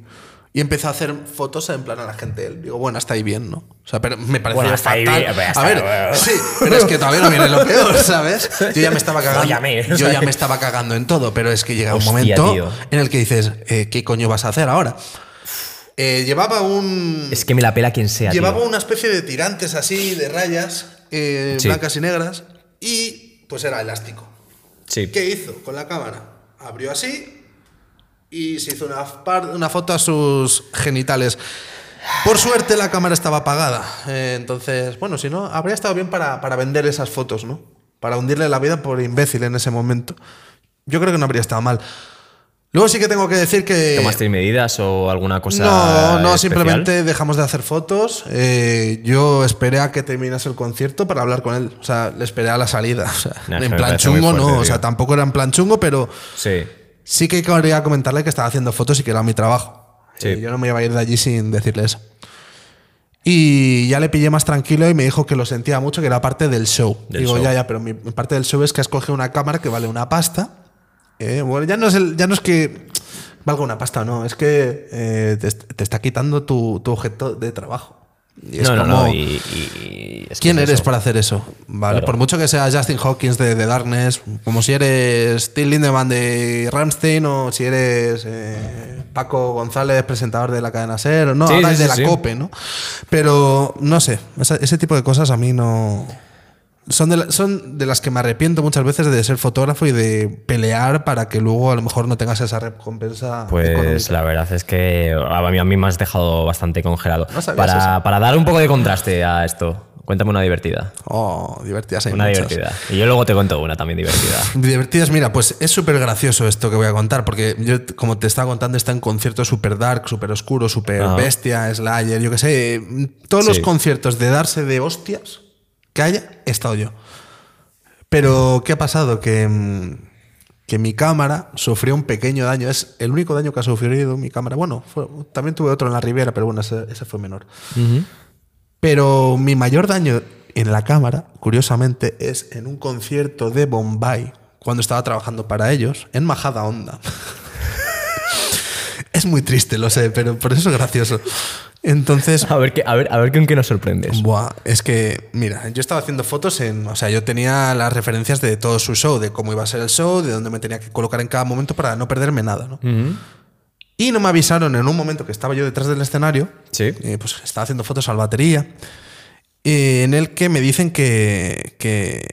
y empezó a hacer fotos en plan a la gente. Él. Digo, bueno, hasta ahí bien, ¿no? O sea, pero me pareció Bueno, hasta ahí fatal. bien, pero hasta- a ver, bueno. sí, pero es que todavía no viene lo peor, ¿sabes? Yo ya me estaba cagando. Óyame, yo ya me estaba cagando en todo, pero es que llega un momento tío. en el que dices, eh, ¿qué coño vas a hacer ahora? Eh, llevaba un. Es que me la pela quien sea. llevaba tío. una especie de tirantes así, de rayas, eh, Sí. blancas y negras, y pues era elástico. Sí. ¿Qué hizo con la cámara? Abrió así y se hizo una, foto a sus genitales. Por suerte la cámara estaba apagada. Eh, entonces, bueno, si no, habría estado bien para, para vender esas fotos, ¿no? Para hundirle la vida por imbécil en ese momento. Yo creo que no habría estado mal. Luego sí que tengo que decir que... ¿Tomaste medidas o alguna cosa? No, no, especial? simplemente dejamos de hacer fotos. Eh, yo esperé a que terminase el concierto para hablar con él. O sea, le esperé a la salida. O sea, en plan chungo, no. O sea, tampoco era en plan chungo, pero Sí. Sí que quería comentarle que estaba haciendo fotos y que era mi trabajo. Sí. Eh, yo no me iba a ir de allí sin decirle eso. Y ya le pillé más tranquilo y me dijo que lo sentía mucho, que era parte del show. Del Digo, show. ya, ya, pero mi parte del show es que has cogido una cámara que vale una pasta. Eh, bueno, ya no, es el- ya no es que valga una pasta, no, es que eh, te, est- te está quitando tu, tu objeto de trabajo. Y es no, no, como, no. Y, y- es que ¿Quién es eres eso. para hacer eso? Vale, Claro. por mucho que sea Justin Hawkins de, de Darkness, como si eres Till Lindemann de Ramstein o si eres eh, Paco González, presentador de la cadena Ser, o no, Sí, ahora sí, es de sí, la. COPE, ¿no? Pero no sé, ese tipo de cosas a mí no. Son de, la- son de las que me arrepiento muchas veces de ser fotógrafo y de pelear para que luego a lo mejor no tengas esa recompensa. Pues económica. la verdad es que a mí, a mí me has dejado bastante congelado. No para, para dar un poco de contraste a esto, cuéntame una divertida. Oh, divertidas hay Una muchas. divertida. Y yo luego te cuento una también divertida. Divertidas, mira, pues es súper gracioso esto que voy a contar, porque yo, como te estaba contando, está en conciertos súper dark, súper oscuro, súper bestia, Slayer, yo qué sé. Todos los conciertos de darse de hostias que haya, estado yo. Pero, ¿qué ha pasado? Que, mm, que mi cámara sufrió un pequeño daño. Es el único daño que ha sufrido mi cámara. Bueno, fue- también tuve otro en la Riviera, pero bueno, ese, ese fue menor. Pero mi mayor daño en la cámara, curiosamente, es en un concierto de Bombay, cuando estaba trabajando para ellos, en Majada Onda. es muy triste, lo sé, pero por eso es gracioso. Entonces, A ver, qué, a, ver, a ver con qué nos sorprendes. Buah, es que, mira, yo estaba haciendo fotos en. O sea, yo tenía las referencias de todo su show, de cómo iba a ser el show, de dónde me tenía que colocar en cada momento para no perderme nada, ¿no? Ujú. Y no me avisaron en un momento que estaba yo detrás del escenario. Sí. eh, pues estaba haciendo fotos al batería. eh, en el que me dicen que, que,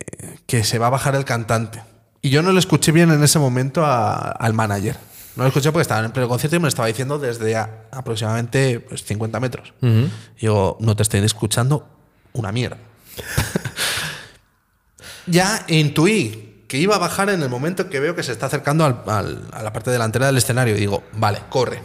que se va a bajar el cantante. Y yo no le escuché bien en ese momento a- al manager. No lo escuché porque estaba en pleno concierto y me lo estaba diciendo desde a- aproximadamente pues, 50 metros. Ujú. Y digo, no te estoy escuchando una mierda. ya intuí que iba a bajar en el momento que veo que se está acercando al- al- a la parte delantera del escenario. Y digo, vale, corre.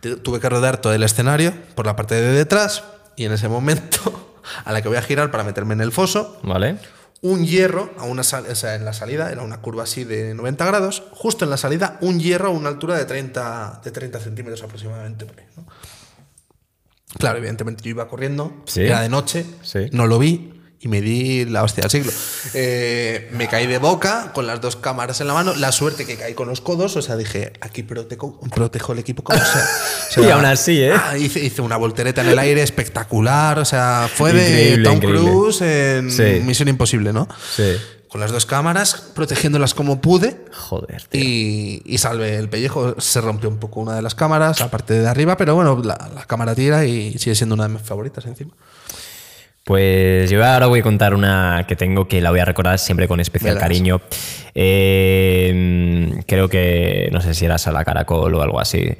Tuve que rodar todo el escenario por la parte de detrás y en ese momento a la que voy a girar para meterme en el foso, ¿Vale? Un hierro a una sal- o sea, en la salida, era una curva así de 90 grados, justo en la salida, un hierro a una altura de 30, de 30 centímetros aproximadamente. Claro, evidentemente yo iba corriendo, Sí. era de noche, Sí. no lo vi y me di la hostia del siglo. Eh, me caí de boca con las dos cámaras en la mano, la suerte que caí con los codos, o sea, dije, aquí protejo, protejo el equipo como sea. O sea, Y aún así, ¿eh? ah, hice, hice una voltereta en el aire espectacular, o sea, fue de Tom increíble. Cruise en Sí. Misión Imposible, ¿no? Sí. con las dos cámaras, protegiéndolas como pude. Joder, tío. Y, y salvé el pellejo. Se rompió un poco una de las cámaras, aparte de arriba, pero bueno, la, la cámara tira y sigue siendo una de mis favoritas encima. Pues yo ahora voy a contar una que tengo que la voy a recordar siempre con especial Verás. cariño. Eh, creo que, no sé si era Sala Caracol o algo así.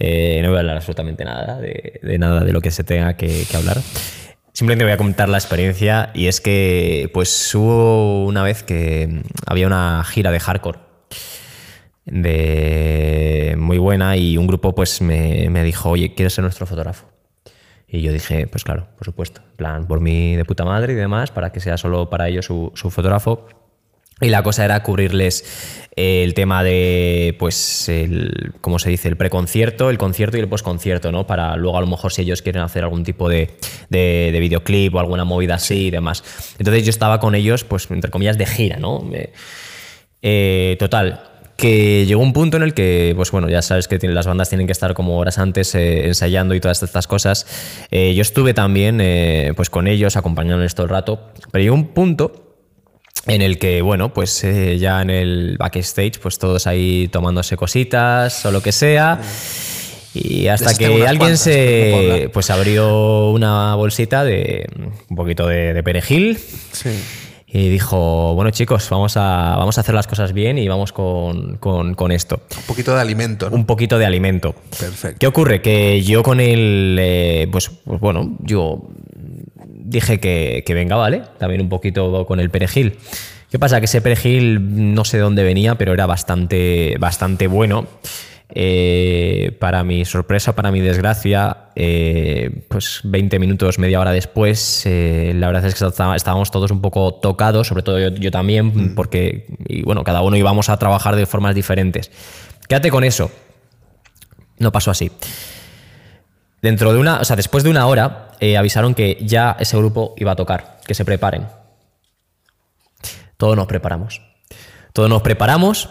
Eh, no voy a hablar absolutamente nada de, de nada de lo que se tenga que, que hablar. Simplemente voy a contar la experiencia y es que pues hubo una vez que había una gira de hardcore de muy buena y un grupo pues me, me dijo, oye, ¿quieres ser nuestro fotógrafo? Y yo dije, pues claro, por supuesto. Plan, por mí de puta madre y demás, para que sea solo para ellos su, su fotógrafo. Y la cosa era cubrirles el tema de, pues, el, ¿cómo se dice? El preconcierto, el concierto y el posconcierto, ¿no? Para luego, a lo mejor, si ellos quieren hacer algún tipo de, de, de videoclip o alguna movida así y demás. Entonces yo estaba con ellos, pues, entre comillas, de gira, ¿no? Eh, total, que llegó un punto en el que, pues bueno, ya sabes que tiene- las bandas tienen que estar como horas antes eh, ensayando y todas estas cosas. Eh, yo estuve también eh, pues con ellos, acompañándoles todo el rato, pero llegó un punto en el que, bueno, pues ya en el backstage, pues todos ahí tomándose cositas o lo que sea. Y hasta que alguien cuantas, no se pues abrió una bolsita de un poquito de, de perejil Sí. Y dijo, bueno chicos, vamos a, vamos a hacer las cosas bien y vamos con, con- con esto. Un poquito de alimento, ¿no? Un poquito de alimento. Perfecto. ¿Qué ocurre? Que yo con el, eh, pues, pues bueno, yo dije que, que venga, ¿vale? También un poquito con el perejil. ¿Qué pasa? Que ese perejil no sé de dónde venía, pero era bastante, bastante bueno. Eh, para mi sorpresa, para mi desgracia, eh, pues 20 minutos, media hora después, eh, la verdad es que está- estábamos todos un poco tocados, sobre todo yo, yo también, porque, y bueno, cada uno íbamos a trabajar de formas diferentes. Quédate con eso. No pasó así. Dentro de una, o sea, después de una hora, avisaron que ya ese grupo iba a tocar, que se preparen. Todos nos preparamos. Todos nos preparamos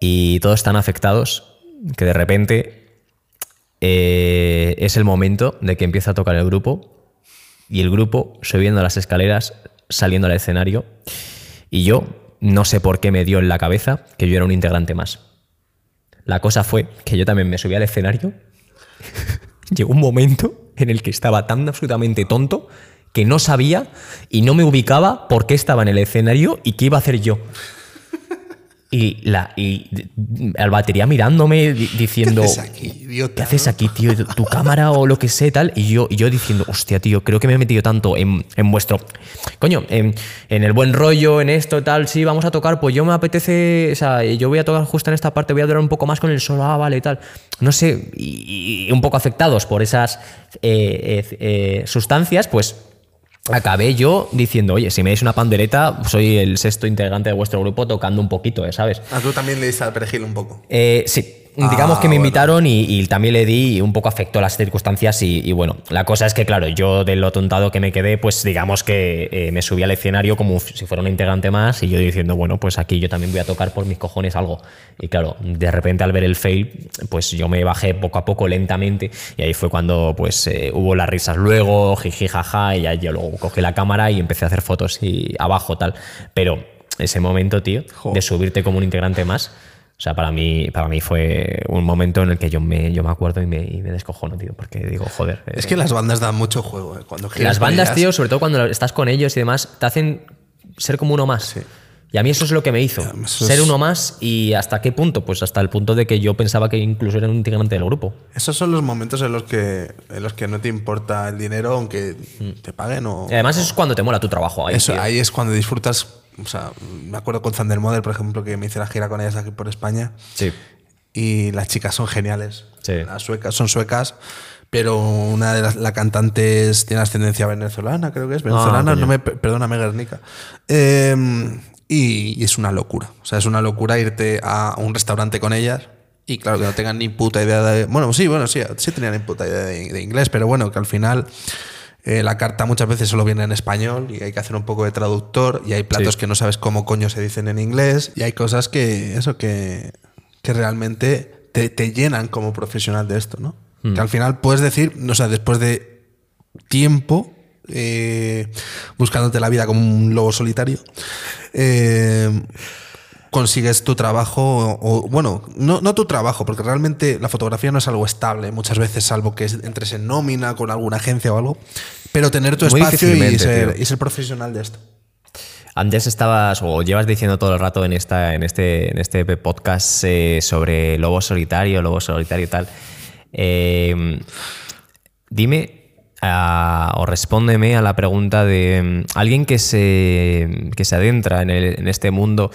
y todos están afectados que de repente eh, es el momento de que empieza a tocar el grupo y el grupo subiendo las escaleras, saliendo al escenario y yo no sé por qué me dio en la cabeza que yo era un integrante más. La cosa fue que yo también me subí al escenario. Llegó un momento en el que estaba tan absolutamente tonto que no sabía y no me ubicaba por qué estaba en el escenario y qué iba a hacer yo. Y, la, y al batería mirándome di- diciendo... ¿Qué haces aquí, idiota? ¿Qué haces aquí, tío? ¿Tu- ¿Tu cámara o lo que sé, tal? Y yo, y yo diciendo, hostia, tío, creo que me he metido tanto en, en vuestro. Coño, en, en el buen rollo, en esto, tal, sí, vamos a tocar, pues yo me apetece. O sea, yo voy a tocar justo en esta parte, voy a durar un poco más con el solo, ah, vale, tal. No sé, y, y un poco afectados por esas eh, eh, eh, sustancias, pues acabé yo diciendo, oye, si me dais una pandereta, soy el sexto integrante de vuestro grupo tocando un poquito, ¿eh? ¿sabes? Ah, tú también le diste al perejil un poco. Eh, sí, Ah, digamos que me bueno. invitaron y, y también le di y un poco afectó las circunstancias y, y bueno, la cosa es que claro, yo de lo tontado que me quedé, pues digamos que eh, me subí al escenario como si fuera un integrante más y yo diciendo, bueno, pues aquí yo también voy a tocar por mis cojones algo. Y claro, de repente al ver el fail, pues yo me bajé poco a poco lentamente y ahí fue cuando pues eh, hubo las risas luego, jiji, jaja, y ya yo luego cogí la cámara y empecé a hacer fotos y abajo tal. Pero ese momento, tío, Jo. de subirte como un integrante más. O sea, para mí, para mí fue un momento en el que yo me, yo me acuerdo y me, y me descojono, tío, porque digo, joder. Es eh, que las bandas dan mucho juego. eh, Cuando las bandas, ellas. tío, sobre todo cuando estás con ellos y demás, te hacen ser como uno más. Y a mí eso es lo que me hizo. ser uno más y hasta qué punto? Pues hasta el punto de que yo pensaba que incluso era un integrante del grupo. Esos son los momentos en los que, en los que no te importa el dinero, aunque te paguen o. Y además eso es cuando te mola tu trabajo. Ahí, Eso, tío. ahí es cuando disfrutas. O sea, me acuerdo con Thunder Model, por ejemplo, que me hice la gira con ellas aquí por España. Sí. Y las chicas son geniales. Sí. Las suecas son suecas. Pero una de las la cantante es- tiene ascendencia venezolana, creo que es. Venezolana, Ah, no me, perdóname, Guernica. Eh, y, y es una locura. O sea, es una locura irte a un restaurante con ellas y claro, que no tengan ni puta idea de... Bueno, sí, bueno, sí, sí tenían ni puta idea de, de inglés, pero bueno, que al final eh, la carta muchas veces solo viene en español y hay que hacer un poco de traductor y hay platos Sí. que no sabes cómo coño se dicen en inglés y hay cosas que, eso, que, que realmente te, te llenan como profesional de esto, ¿no? Que al final puedes decir, o sea, después de tiempo eh, buscándote la vida como un lobo solitario, eh, consigues tu trabajo, o, o, bueno, no, no, tu trabajo, porque realmente la fotografía no es algo estable muchas veces, salvo que entres en nómina con alguna agencia o algo, pero tener tu Muy espacio y ser, tío. y ser profesional de esto. Antes estabas, o llevas diciendo todo el rato en, esta, en, este, en este podcast eh, sobre lobo solitario, lobo solitario y tal. Eh, dime o respóndeme a la pregunta de mm, alguien que se, que se adentra en, el- en este mundo.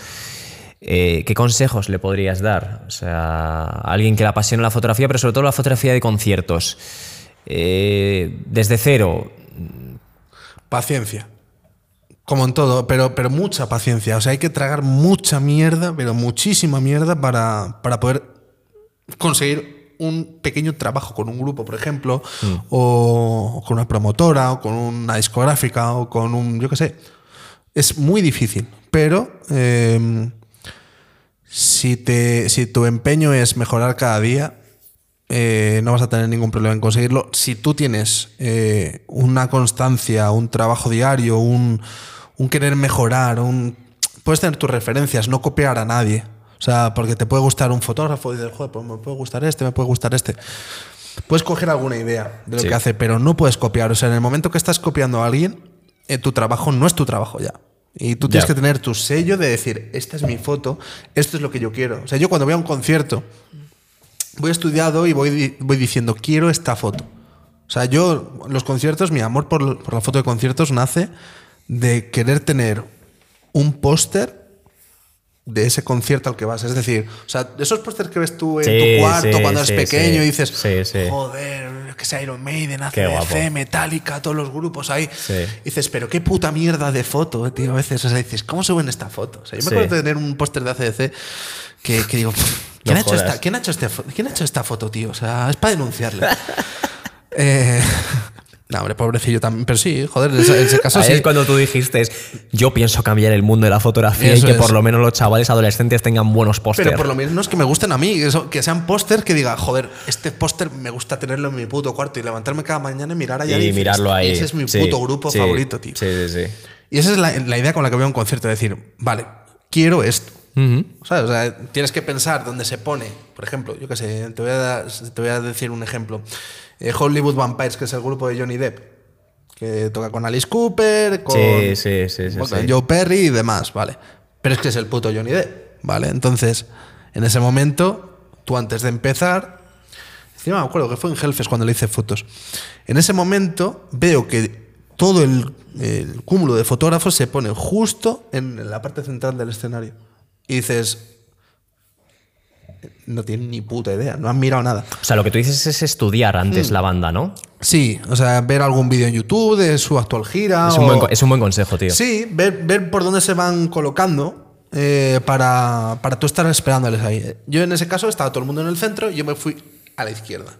eh, ¿Qué consejos le podrías dar? O sea, a alguien que le apasiona la fotografía, pero sobre todo la fotografía de conciertos. Eh, desde cero, Paciencia. Como en todo, pero, pero mucha paciencia. O sea, hay que tragar mucha mierda, pero muchísima mierda para, para poder conseguir un pequeño trabajo con un grupo, por ejemplo, o, o con una promotora, o con una discográfica, o con un, yo qué sé. Es muy difícil, pero eh, si, te, si tu empeño es mejorar cada día, eh, no vas a tener ningún problema en conseguirlo. Si tú tienes eh, una constancia, un trabajo diario, un, un querer mejorar, un, puedes tener tus referencias, no copiar a nadie. O sea, porque te puede gustar un fotógrafo y dices, joder, pues me puede gustar este, me puede gustar este. Puedes coger alguna idea de lo Sí. que hace, pero no puedes copiar. O sea, en el momento que estás copiando a alguien, eh, tu trabajo no es tu trabajo ya. Y tú tienes que tener tu sello de decir, esta es mi foto, esto es lo que yo quiero. O sea, yo cuando voy a un concierto, voy estudiado y voy, voy diciendo, quiero esta foto. O sea, yo, los conciertos, mi amor por, por la foto de conciertos nace de querer tener un póster de ese concierto al que vas. Es decir, o sea, esos pósters que ves tú en Sí, tu cuarto sí, cuando eres sí, pequeño y dices, joder, que sea Iron Maiden. ACDC, Metallica, todos los grupos ahí. Y dices, pero qué puta mierda de foto, eh, tío, a veces. O sea, dices, ¿cómo suben esta foto? O sea, yo me acuerdo de tener un póster de ACDC que, que digo, ¿quién, No ha hecho esta, ¿quién, ha hecho este ¿quién ha hecho esta foto, tío? O sea, es para denunciarle. eh, no, hombre, pobrecillo también. Pero sí, joder, en ese, caso Ahí sí. es cuando tú dijiste, yo pienso cambiar el mundo de la fotografía Eso y que es. por lo menos los chavales adolescentes tengan buenos pósters. Pero por lo menos que me gusten a mí, que, sean póster que diga, joder, este póster me gusta tenerlo en mi puto cuarto y levantarme cada mañana y mirar allá y mirarlo ahí. Ese es mi Sí, puto grupo sí, favorito, tío. Sí, sí, sí. Y esa es la, la idea con la que voy a un concierto, decir, vale, quiero esto. Ujú. ¿Sabes? O sea, tienes que pensar dónde se pone. Por ejemplo, yo qué sé, te voy a, dar- te voy a decir un ejemplo. Eh, Hollywood Vampires, que es el grupo de Johnny Depp, que toca con Alice Cooper, con, Sí, sí, sí, sí, con sí. Joe Perry y demás, ¿vale? Pero es que es el puto Johnny Depp, ¿vale? Entonces, en ese momento, tú antes de empezar, encima me acuerdo que fue en Hellfest cuando le hice fotos. En ese momento veo que todo el, el cúmulo de fotógrafos se pone justo en la parte central del escenario. Y dices, no tienen ni puta idea, no han mirado nada. O sea, lo que tú dices es estudiar antes Mm. la banda, ¿no? Sí, o sea, ver algún vídeo en YouTube de su actual gira. Es un, buen, co- es un buen consejo, tío. Sí, ver, ver por dónde se van colocando eh, para, para tú estar esperándoles ahí. Yo en ese caso estaba todo el mundo en el centro y yo me fui a la izquierda.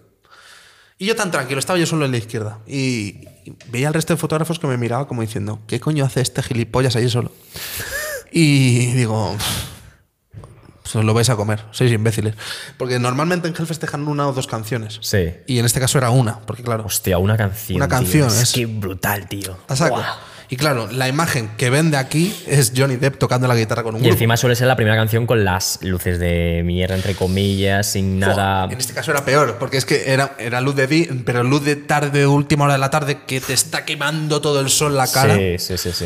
Y yo tan tranquilo, estaba yo solo en la izquierda. Y, y veía al resto de fotógrafos que me miraba como diciendo, ¿qué coño hace este gilipollas ahí solo? Y digo, os lo vais a comer, sois imbéciles. Porque normalmente en Hellfest dejan una o dos canciones. Sí. Y en este caso era una, porque claro, Hostia, una canción. Una tío. canción, Es, es- que brutal, tío. a saco. Y claro, la imagen que vende aquí es Johnny Depp tocando la guitarra con un Y grupo. encima suele ser la primera canción con las luces de mierda, entre comillas, sin nada. En este caso era peor, porque es que era, era luz de día, pero luz de tarde, última hora de la tarde, que te está quemando todo el sol la cara. Sí, sí, sí, sí.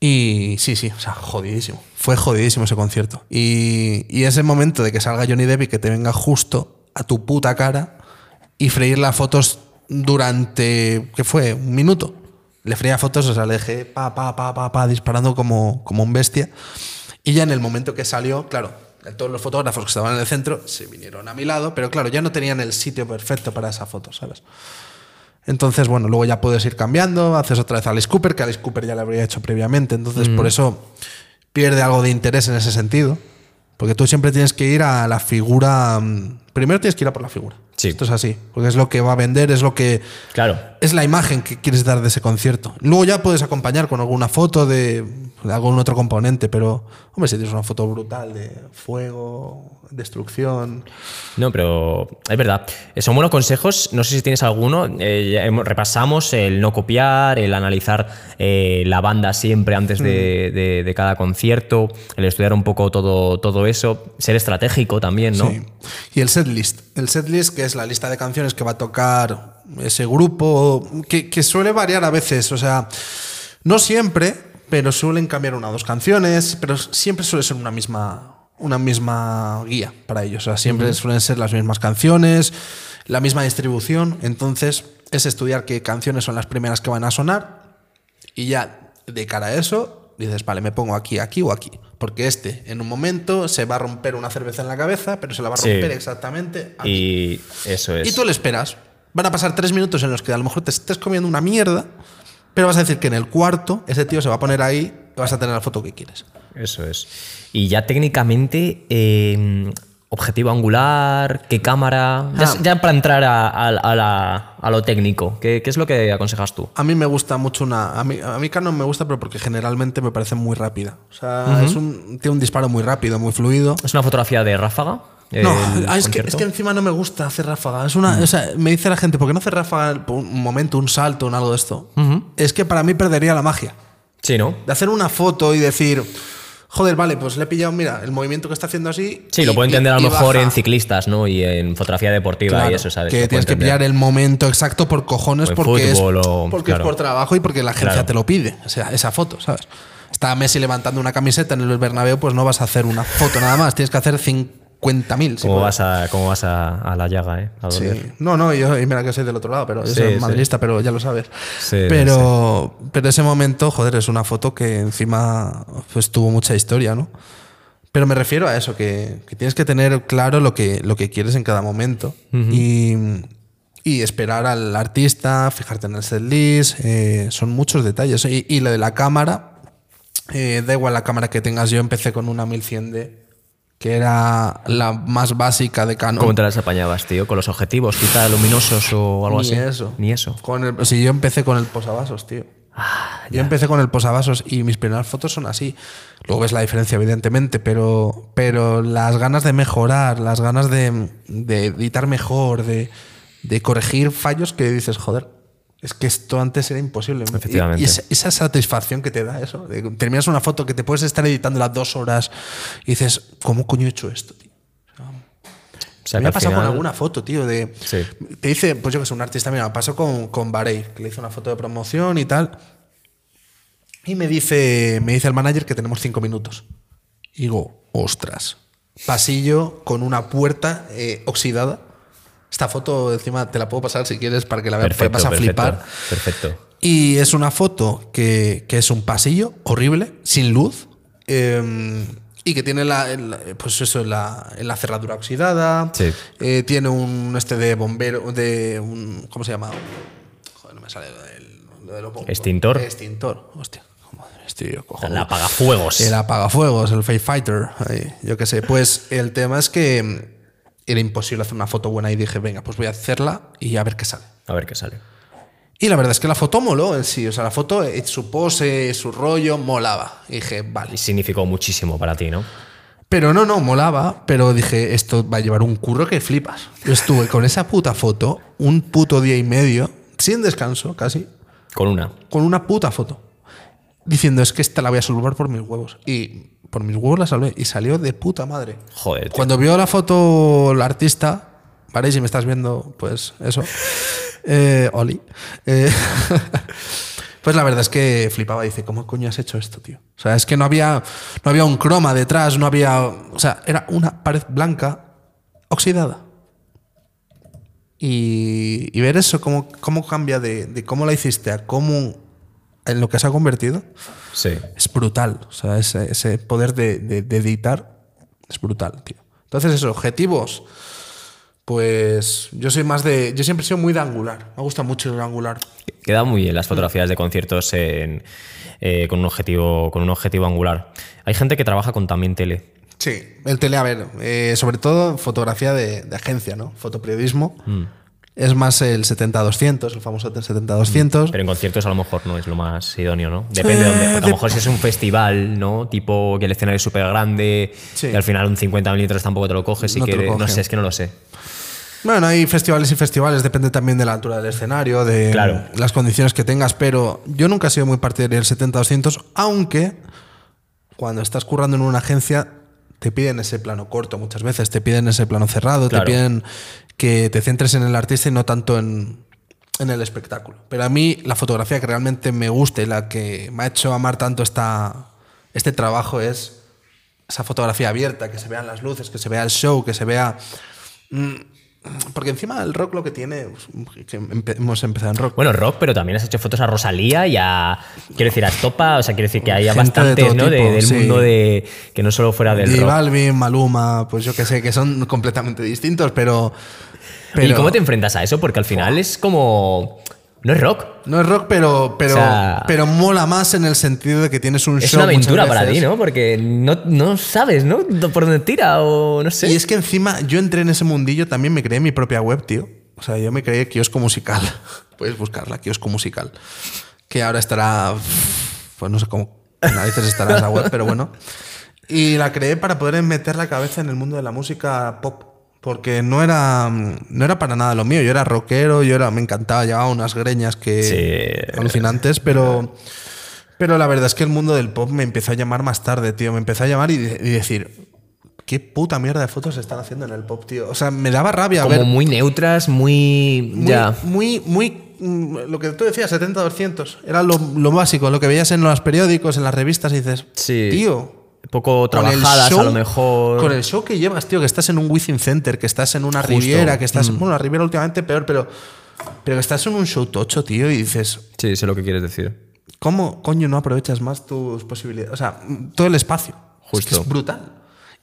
Y sí, sí, o sea, jodidísimo. Fue jodidísimo ese concierto. Y, y ese momento de que salga Johnny Depp y que te venga justo a tu puta cara y freír las fotos durante, ¿qué fue? ¿Un minuto? Le freía fotos, o sea, le dejé pa, pa, pa, pa, pa, disparando como, como un bestia. Y ya en el momento que salió, claro, todos los fotógrafos que estaban en el centro se vinieron a mi lado, pero claro, ya no tenían el sitio perfecto para esa foto, ¿sabes? Entonces, bueno, luego ya puedes ir cambiando, haces otra vez a Alice Cooper, que Alice Cooper ya lo habría hecho previamente, entonces por eso pierde algo de interés en ese sentido, porque tú siempre tienes que ir a la figura mm, primero tienes que ir a por la figura. Sí. Esto es así, porque es lo que va a vender, es lo que Claro. es la imagen que quieres dar de ese concierto. Luego ya puedes acompañar con alguna foto de, de algún otro componente, pero hombre, si tienes una foto brutal de fuego, destrucción, No, pero es verdad. Eh, Son buenos consejos. No sé si tienes alguno. Eh, repasamos el no copiar, el analizar eh, la banda siempre antes de, de- de cada concierto, el estudiar un poco todo, todo eso, ser estratégico también, ¿no? Sí. Y el setlist. El setlist, que es la lista de canciones que va a tocar ese grupo, que, que suele variar a veces. O sea, no siempre, pero suelen cambiar una o dos canciones, pero siempre suele ser una misma, una misma guía para ellos. O sea, siempre suelen ser las mismas canciones, la misma distribución. Entonces, es estudiar qué canciones son las primeras que van a sonar y ya de cara a eso, dices, vale, me pongo aquí, aquí o aquí. Porque este, en un momento, se va a romper una cerveza en la cabeza, pero se la va a Sí. romper exactamente aquí. Y eso es. Y tú le esperas. Van a pasar tres minutos en los que a lo mejor te estés comiendo una mierda, pero vas a decir que en el cuarto ese tío se va a poner ahí y vas a tener la foto que quieres. Eso es. Y ya técnicamente, eh, objetivo angular, qué cámara. Ya, Ah. ya para entrar a, a- a la- a lo técnico, ¿qué, qué es lo que aconsejas tú? A mí me gusta mucho una. A mí, a mí Canon me gusta, pero porque generalmente me parece muy rápida. O sea, es un, tiene un disparo muy rápido, muy fluido. ¿Es una fotografía de ráfaga? No, ah, es, que, es que encima no me gusta hacer ráfaga. Es una, o sea, me dice la gente, ¿por qué no hacer ráfaga por un momento, un salto, un algo de esto? Es que para mí perdería la magia. Sí, ¿no? De hacer una foto y decir, joder, vale, pues le he pillado, mira, el movimiento que está haciendo así. Sí, y- lo puedo y- entender a lo mejor baja. en ciclistas, ¿no? Y en fotografía deportiva Claro, y eso, ¿sabes? Que Lo tienes que pillar el momento exacto por cojones porque, es, o- porque claro. es por trabajo y porque la agencia Claro. te lo pide. O sea, esa foto, ¿sabes? Está Messi levantando una camiseta en el Bernabéu, pues no vas a hacer una foto nada más, tienes que hacer 50.000. si ¿Cómo vas, a, ¿Cómo vas a, a la llaga, eh? A. Sí. No, no, yo, y mira que soy del otro lado, pero yo Sí, soy sí. madridista, pero ya lo sabes. Pero, pero ese momento, joder, es una foto que encima pues, tuvo mucha historia, ¿no? Pero me refiero a eso, que, que tienes que tener claro lo que, lo que quieres en cada momento. y, y esperar al artista, fijarte en el setlist, eh, son muchos detalles. Y, y lo de la cámara, eh, da igual la cámara que tengas, yo empecé con una 1100D, que era la más básica de Canon. ¿Cómo te las apañabas, tío? ¿Con los objetivos, quizá luminosos o algo Ni así? eso. Ni eso. Con el, sí, yo empecé con el posavasos, tío. yo empecé con el posavasos y mis primeras fotos son así. Luego ves la diferencia, evidentemente, pero, pero las ganas de mejorar, las ganas de, de editar mejor, de, de corregir fallos que dices, joder, es que esto antes era imposible. Efectivamente. Y, esa, esa satisfacción que te da eso. de terminas una foto que te puedes estar editando las dos horas y dices, ¿cómo coño he hecho esto, tío? O sea, me ha pasado con alguna foto, tío, de... Sí. Te dice, pues yo que sé, un artista, mira, me pasó con, con Barey, que le hizo una foto de promoción y tal. Y me dice, me dice el manager que tenemos cinco minutos. Y digo, ostras. Pasillo con una puerta eh, oxidada. Esta foto encima te la puedo pasar si quieres para que la veas, vas a perfecto, flipar. Perfecto. Y es una foto que, que es un pasillo horrible, sin luz, eh, y que tiene la, pues eso, la, la cerradura oxidada. Sí. Eh, tiene un este de bombero, de un. ¿Cómo se llama? Joder, no me sale lo del- lo de bombos. ¿Extintor? Extintor, hostia. Cojonudo. El apagafuegos. El apagafuegos, el Face Fighter, ahí, yo qué sé. Pues el tema es que era imposible hacer una foto buena y dije, venga, pues voy a hacerla y a ver qué sale. A ver qué sale. Y la verdad es que la foto moló en sí. O sea, la foto, eh, su pose, su rollo, molaba. Y dije, vale. Y significó muchísimo para ti, ¿no? Pero no, no, molaba. Pero dije, esto va a llevar un curro que flipas. Yo estuve con esa puta foto un puto día y medio, sin descanso casi, Con una. con una puta foto. Diciendo, es que esta la voy a salvar por mis huevos. Y por mis huevos la salvé. Y salió de puta madre. Joder, tío. Cuando vio la foto el artista, vale, si me estás viendo, pues eso. Eh, Oli. Eh, pues la verdad es que flipaba. Dice, ¿cómo coño has hecho esto, tío? O sea, es que no había, no había un croma detrás, no había. O sea, era una pared blanca oxidada. Y, y ver eso, cómo, cómo cambia de, de cómo la hiciste a cómo en lo que se ha convertido, Sí. es brutal. O sea, ese, ese poder de, de- de editar es brutal, tío. Entonces, esos objetivos, pues yo soy más de. Yo siempre he sido muy de angular. Me gusta mucho el angular. Queda muy bien las fotografías de conciertos en, eh, con, un objetivo, con un objetivo angular. Hay gente que trabaja con también tele. Sí, el tele, a ver, eh, sobre todo fotografía de, de agencia, ¿no? Fotoperiodismo. Mm. Es más el 70-200, el famoso 70-200. Pero en conciertos a lo mejor no es lo más idóneo, ¿no? Depende de dónde. Eh, Porque a lo mejor si es un festival, ¿no? Tipo que el escenario es súper grande Sí. y al final un 50 milímetros tampoco te lo coges y No que no sé, es que no lo sé. Bueno, hay festivales y festivales, depende también de la altura del escenario, de Claro. las condiciones que tengas, pero yo nunca he sido muy partidario del 70-200, aunque cuando estás currando en una agencia te piden ese plano corto muchas veces, te piden ese plano cerrado, Claro. te piden que te centres en el artista y no tanto en, en el espectáculo. Pero a mí la fotografía que realmente me gusta y la que me ha hecho amar tanto este trabajo es esa fotografía abierta, que se vean las luces, que se vea el show, que se vea... Porque encima el rock lo que tiene, que empe- hemos empezado en rock. Bueno, rock, pero también has hecho fotos a Rosalía y a. Quiero decir, a Topa, o sea, quiero decir que haya de bastantes, ¿no? De- del sí. mundo de. Que no solo fuera del J rock. Balvin, Maluma, pues yo que sé, que son completamente distintos, pero... pero ¿Y cómo te enfrentas a eso? Porque al final es como. No es rock. No es rock, pero, pero, O sea- pero mola más en el sentido de que tienes un Es show una aventura para ti, ¿no? Porque no, no sabes, ¿no? Por dónde tira o no sé. Y es que encima yo entré en ese mundillo, también me creé mi propia web, tío. O sea, yo me creé kiosco musical. Puedes buscarla, kiosco musical. Que ahora estará. Pues no sé cómo narices estará esa web, pero bueno. Y la creé para poder meter la cabeza en el mundo de la música pop. Porque no era, no era para nada lo mío. Yo era rockero, yo era, me encantaba, llevaba unas greñas que Sí. alucinantes, pero. Pero la verdad es que el mundo del pop me empezó a llamar más tarde, tío. Me empezó a llamar y, y decir, ¿qué puta mierda de fotos están haciendo en el pop, tío? O sea, me daba rabia como ver. muy neutras, muy. Muy, ya. muy, muy. mm, Lo que tú decías, 70-200. Era lo, lo básico, lo que veías en los periódicos, en las revistas, y dices, Sí. tío. Poco trabajadas show- a lo mejor. Con el show que llevas, tío, que estás en un Within Center, que estás en una Justo. Mm. Riviera, que estás. Bueno, la Riviera últimamente peor, pero. Pero que estás en un show tocho, tío, y dices, Sí, sé lo que quieres decir. ¿Cómo coño no aprovechas más tus posibilidades? O sea, todo el espacio. Es, que Justo. es brutal.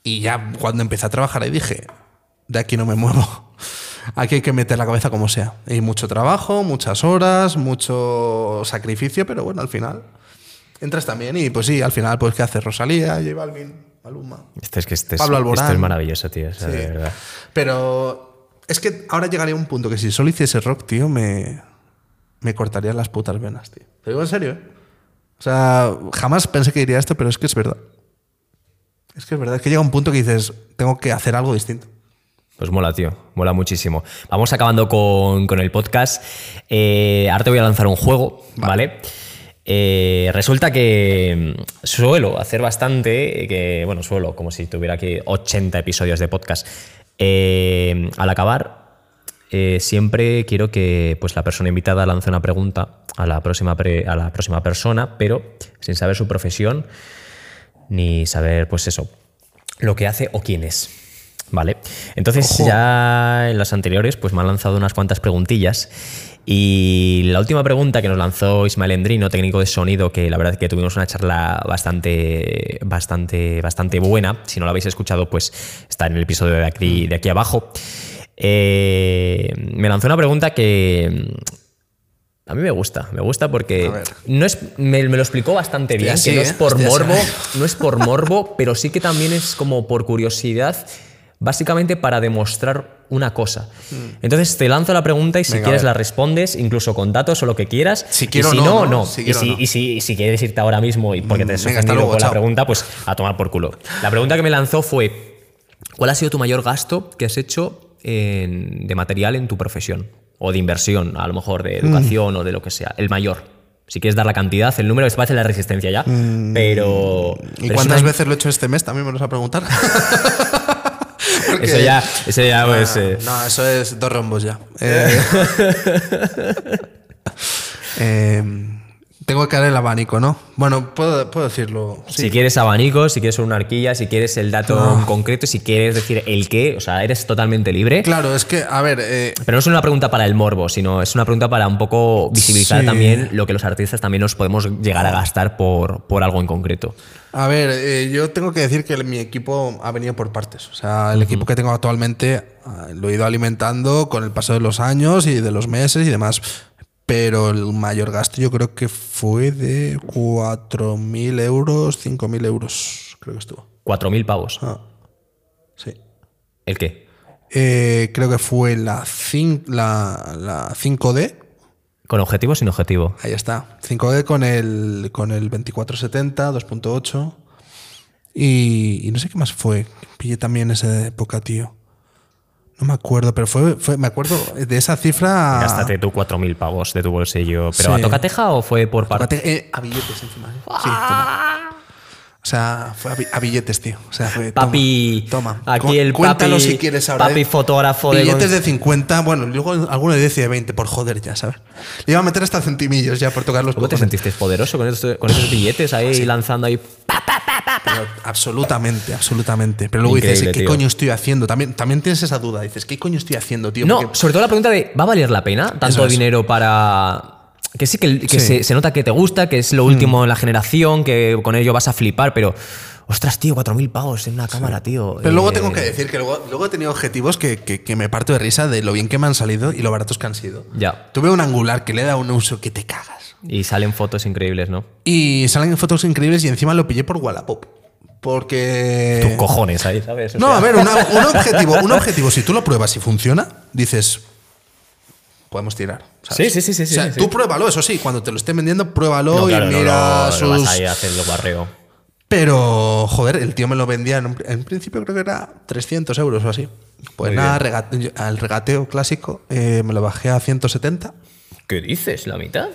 Y ya cuando empecé a trabajar ahí dije, de aquí no me muevo. Aquí hay que meter la cabeza como sea. Hay mucho trabajo, muchas horas, mucho sacrificio, pero bueno, al final entras también y pues sí, al final pues ¿qué haces? Rosalía, J Balvin, Maluma. Este es que este es, Pablo Alborán. esto es maravilloso, tío. Sí. verdad. Pero es que ahora llegaría un punto que si solo hiciese rock, tío, me, me cortaría las putas venas, tío. Te digo en serio, ¿eh? O sea, jamás pensé que diría esto, pero es que es verdad. Es que es verdad, es que llega un punto que dices, tengo que hacer algo distinto. Pues mola, tío. Mola muchísimo. Vamos acabando con, con el podcast. Eh, ahora te voy a lanzar un juego, ¿vale? Eh, resulta que mm, suelo hacer bastante, que, bueno, suelo, como si tuviera aquí 80 episodios de podcast. Eh, al acabar, eh, siempre quiero que pues, la persona invitada lance una pregunta a la, próxima pre- a la próxima persona, pero sin saber su profesión ni saber, pues eso, lo que hace o quién es. ¿Vale? Entonces Ojo. ya en las anteriores pues me han lanzado unas cuantas preguntillas y la última pregunta que nos lanzó Ismael Endrino, técnico de sonido, que la verdad es que tuvimos una charla bastante, bastante, bastante buena. Si no la habéis escuchado, pues está en el episodio de aquí, de aquí abajo. Eh, me lanzó una pregunta que a mí me gusta, me gusta porque no es, me, me lo explicó bastante bien, que no sí, es ¿eh? por morbo, no es por morbo, pero sí que también es como por curiosidad, básicamente para demostrar una cosa. Entonces te lanzo la pregunta y si Hmm. Venga, quieres la respondes, incluso con datos o lo que quieras. Si quiero y si no, no, ¿no? no. Si y, si, no. y si- y si quieres irte ahora mismo y porque te has venga, luego, con la pregunta, pues a tomar por culo. La pregunta que me lanzó fue, ¿cuál ha sido tu mayor gasto que has hecho en- de material en tu profesión? O de inversión, a lo mejor de Mm. educación o de lo que sea. El mayor. Si quieres dar la cantidad, el número, es parece la resistencia ya. Pero. ¿Y pero cuántas veces lo he hecho este mes? También me lo vas a preguntar. Porque- Eso ya, eso ya pues, Ah, eh, No, eso es dos rombos ya. Eh, eh, tengo que dar el abanico, ¿no? Bueno, puedo, puedo decirlo. Sí. Si quieres abanico, si quieres una horquilla, si quieres el dato en concreto, si quieres decir el qué, o sea, eres totalmente libre. Claro, es que, a ver, eh, Pero no es una pregunta para el morbo, sino es una pregunta para un poco visibilizar Sí. también lo que los artistas también nos podemos llegar a gastar por, por algo en concreto. A ver, eh, yo tengo que decir que mi equipo ha venido por partes. O sea, el equipo que tengo actualmente ah, lo he ido alimentando con el paso de los años y de los meses y demás. Pero el mayor gasto yo creo que fue de 4.000 euros, 5.000 euros, creo que estuvo. 4.000 pavos. Ah, sí. ¿El qué? Eh, creo que fue la, la, la 5D. ¿Con objetivo o sin objetivo? Ahí está. 5D con el, con el 2470, 2.8. Y, y no sé qué más fue. Pillé también esa época, tío. No me acuerdo, pero fue, fue me acuerdo de esa cifra. Gástate tú 4.000 pavos de tu bolsillo. ¿Pero Sí. a tocateja o fue por parte? Eh, a billetes encima. ¿eh? Sí, toma. O sea, fue a, bi- a billetes, tío. O sea, fue, toma, Papi, Toma. aquí Cu- el Cuéntalo papi- si quieres ahora. papi ¿eh? fotógrafo de Billetes de 50, bueno, luego alguno de 10 y de 20, por joder ya, ¿sabes? Le iba a meter hasta centimillos ya por tocar los ¿Cómo te cojones. sentiste poderoso con esos, con esos billetes ahí lanzando ahí? Pero absolutamente, absolutamente. Pero luego Increíble, dices, ¿qué tío. coño estoy haciendo? También, también tienes esa duda. Dices, ¿qué coño estoy haciendo, tío? No, Porque- sobre todo la pregunta de, ¿va a valer la pena tanto es. dinero para...? Que sí, que, que Sí. Se, se nota que te gusta, que es lo último en la generación, que con ello vas a flipar, pero... Ostras, tío, 4.000 pavos en una cámara, tío. Pero luego Eh, tengo que decir que luego, luego he tenido objetivos que, que- que me parto de risa de lo bien que me han salido y lo baratos que han sido. Ya. Tuve un angular que le da un uso que te cagas. Y salen fotos increíbles, ¿no? Y salen fotos increíbles y encima lo pillé por Wallapop. Porque. Tus cojones ahí, ¿sabes? O No, sea, a ver, una- un, objetivo, un objetivo, si tú lo pruebas y funciona, dices. Podemos tirar. ¿sabes? Sí, sí, sí, sí, O sea, sí, tú sí. pruébalo, eso sí, cuando te lo estén vendiendo, pruébalo no, claro, y mira no, sus. no vas ahí a hacer el barreo. Pero, joder, el tío me lo vendía en, un- en principio creo que era 300 euros o así. Pues Muy nada, regate- al regateo clásico eh, me lo bajé a 170. ¿Qué dices? ¿La mitad?